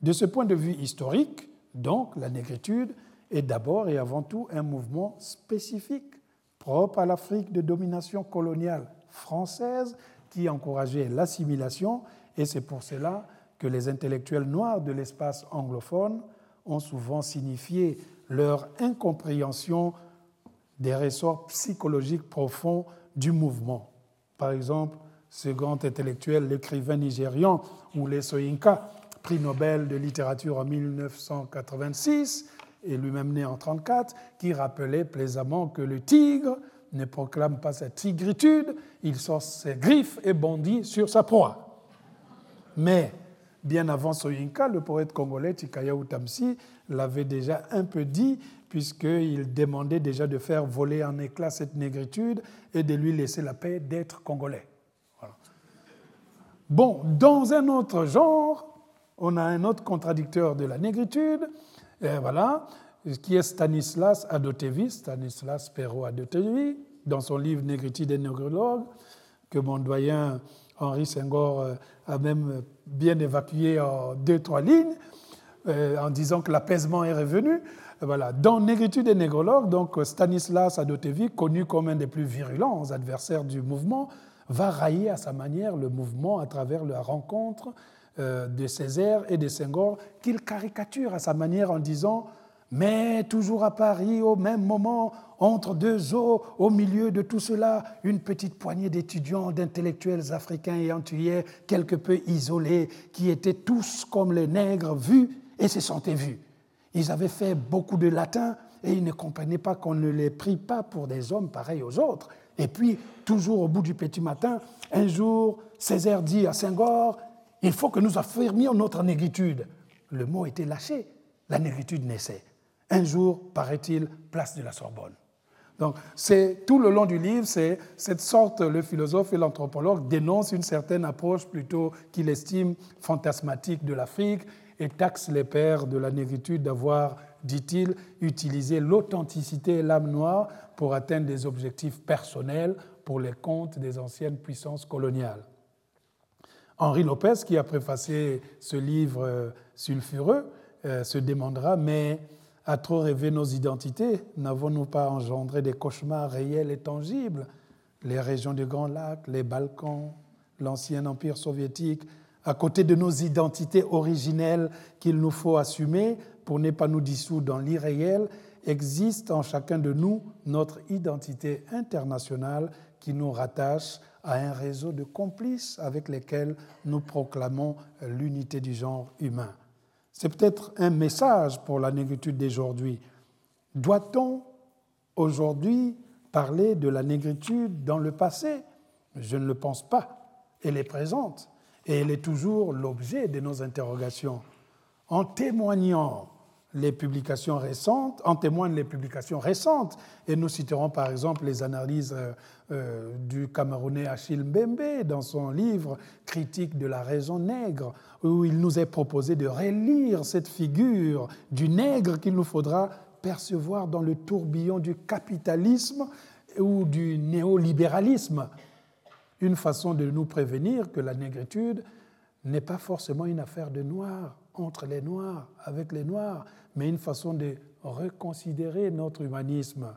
De ce point de vue historique, donc, la négritude est d'abord et avant tout un mouvement spécifique propre à l'Afrique de domination coloniale française qui encourageait l'assimilation et c'est pour cela que les intellectuels noirs de l'espace anglophone ont souvent signifié leur incompréhension des ressorts psychologiques profonds du mouvement. Par exemple, ce grand intellectuel, l'écrivain nigérian Oule Soyinka, prix Nobel de littérature en 1986 et lui-même né en 1934, qui rappelait plaisamment que le tigre ne proclame pas sa tigritude, il sort ses griffes et bondit sur sa proie. Mais bien avant Soyinka, le poète congolais Tikaya Utamsi l'avait déjà un peu dit, puisqu'il demandait déjà de faire voler en éclats cette négritude et de lui laisser la paix d'être congolais. Bon, dans un autre genre, on a un autre contradicteur de la négritude, voilà, qui est Stanislas Adotevi, Stanislas Perrault Adotevi, dans son livre Négritude et négrologue, que mon doyen Henri Senghor euh, a même bien évacué en deux, trois lignes, euh, en disant que l'apaisement est revenu. Voilà. Dans Négritude et négrologue, donc Stanislas Adotevi, connu comme un des plus virulents adversaires du mouvement, va railler à sa manière le mouvement à travers la rencontre de Césaire et de Senghor, qu'il caricature à sa manière en disant mais toujours à Paris, au même moment, entre deux eaux, au milieu de tout cela, une petite poignée d'étudiants, d'intellectuels africains et antillais, quelque peu isolés, qui étaient tous comme les nègres vus et se sentaient vus. Ils avaient fait beaucoup de latin et ils ne comprenaient pas qu'on ne les prie pas pour des hommes pareils aux autres. Et puis, toujours au bout du petit matin, un jour, Césaire dit à Senghor Il faut que nous affirmions notre négritude. Le mot était lâché, la négritude naissait. Un jour, paraît-il, place de la Sorbonne. Donc, c'est tout le long du livre, c'est cette sorte, le philosophe et l'anthropologue dénoncent une certaine approche plutôt qu'il estime fantasmatique de l'Afrique et taxe les pères de la négritude d'avoir, dit-il, utilisé l'authenticité et l'âme noire pour atteindre des objectifs personnels pour les comptes des anciennes puissances coloniales. Henri Lopez, qui a préfacé ce livre euh, sulfureux, euh, se demandera, mais à trop rêver nos identités, n'avons-nous pas engendré des cauchemars réels et tangibles? Les régions du Grand Lac, les Balkans, l'ancien empire soviétique, à côté de nos identités originelles qu'il nous faut assumer pour ne pas nous dissoudre dans l'irréel, existe en chacun de nous notre identité internationale qui nous rattache à un réseau de complices avec lesquels nous proclamons l'unité du genre humain. C'est peut-être un message pour la négritude d'aujourd'hui. Doit-on aujourd'hui parler de la négritude dans le passé? Je ne le pense pas. Elle est présente et elle est toujours l'objet de nos interrogations. En témoignant les publications récentes, en témoignent les publications récentes, et nous citerons par exemple les analyses euh, euh, du Camerounais Achille Mbembe dans son livre Critique de la raison nègre, où il nous est proposé de relire cette figure du nègre qu'il nous faudra percevoir dans le tourbillon du capitalisme ou du néolibéralisme. Une façon de nous prévenir que la négritude n'est pas forcément une affaire de noirs, entre les noirs, avec les noirs, mais une façon de reconsidérer notre humanisme.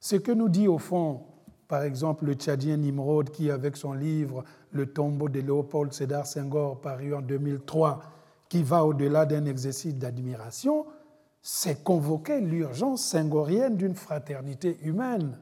Ce que nous dit au fond, par exemple, le Tchadien Nimrod, qui, avec son livre Le tombeau de Léopold Sédar Senghor, paru en 2003, qui va au-delà d'un exercice d'admiration, c'est convoquer l'urgence senghorienne d'une fraternité humaine.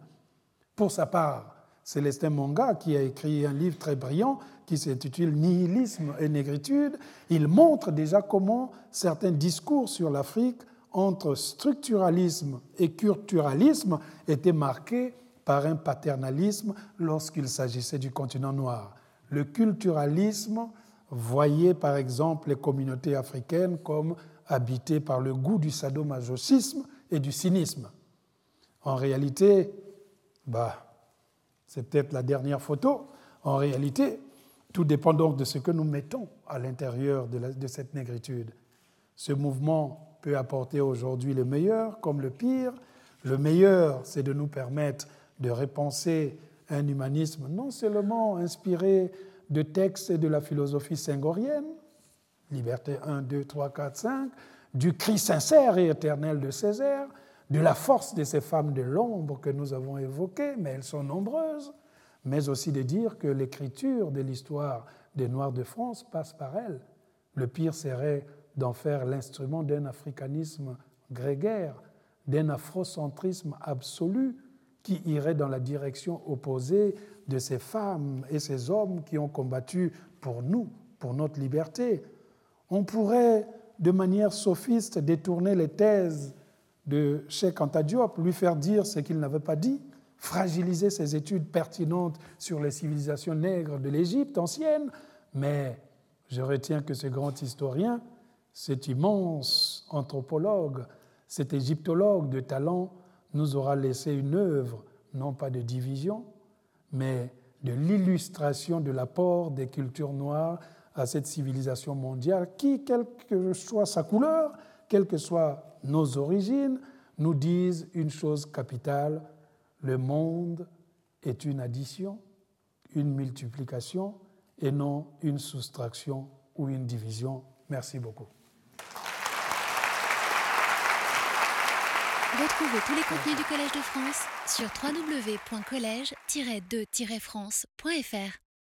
Pour sa part, Célestin Monga, qui a écrit un livre très brillant qui s'intitule Nihilisme et négritude, il montre déjà comment certains discours sur l'Afrique entre structuralisme et culturalisme étaient marqués par un paternalisme lorsqu'il s'agissait du continent noir. Le culturalisme voyait par exemple les communautés africaines comme habitées par le goût du sadomasochisme et du cynisme. En réalité, bah, c'est peut-être la dernière photo, en réalité, tout dépend donc de ce que nous mettons à l'intérieur de, cette négritude. Ce mouvement peut apporter aujourd'hui le meilleur comme le pire. Le meilleur, c'est de nous permettre de repenser un humanisme non seulement inspiré de textes et de la philosophie senghorienne, Liberté 1, 2, 3, 4, 5, du cri sincère et éternel de Césaire, de la force de ces femmes de l'ombre que nous avons évoquées, mais elles sont nombreuses, mais aussi de dire que l'écriture de l'histoire des Noirs de France passe par elle. Le pire serait d'en faire l'instrument d'un africanisme grégaire, d'un afrocentrisme absolu qui irait dans la direction opposée de ces femmes et ces hommes qui ont combattu pour nous, pour notre liberté. On pourrait, de manière sophiste, détourner les thèses de Cheikh Anta Diop, lui faire dire ce qu'il n'avait pas dit, fragiliser ses études pertinentes sur les civilisations nègres de l'Égypte ancienne, mais je retiens que ce grand historien, cet immense anthropologue, cet égyptologue de talent, nous aura laissé une œuvre, non pas de division, mais de l'illustration de l'apport des cultures noires à cette civilisation mondiale qui, quelle que soit sa couleur, quelles que soient nos origines, nous disent une chose capitale, le monde est une addition, une multiplication et non une soustraction ou une division. Merci beaucoup. Retrouvez tous les contenus du Collège de France sur www.colège-2-france.fr.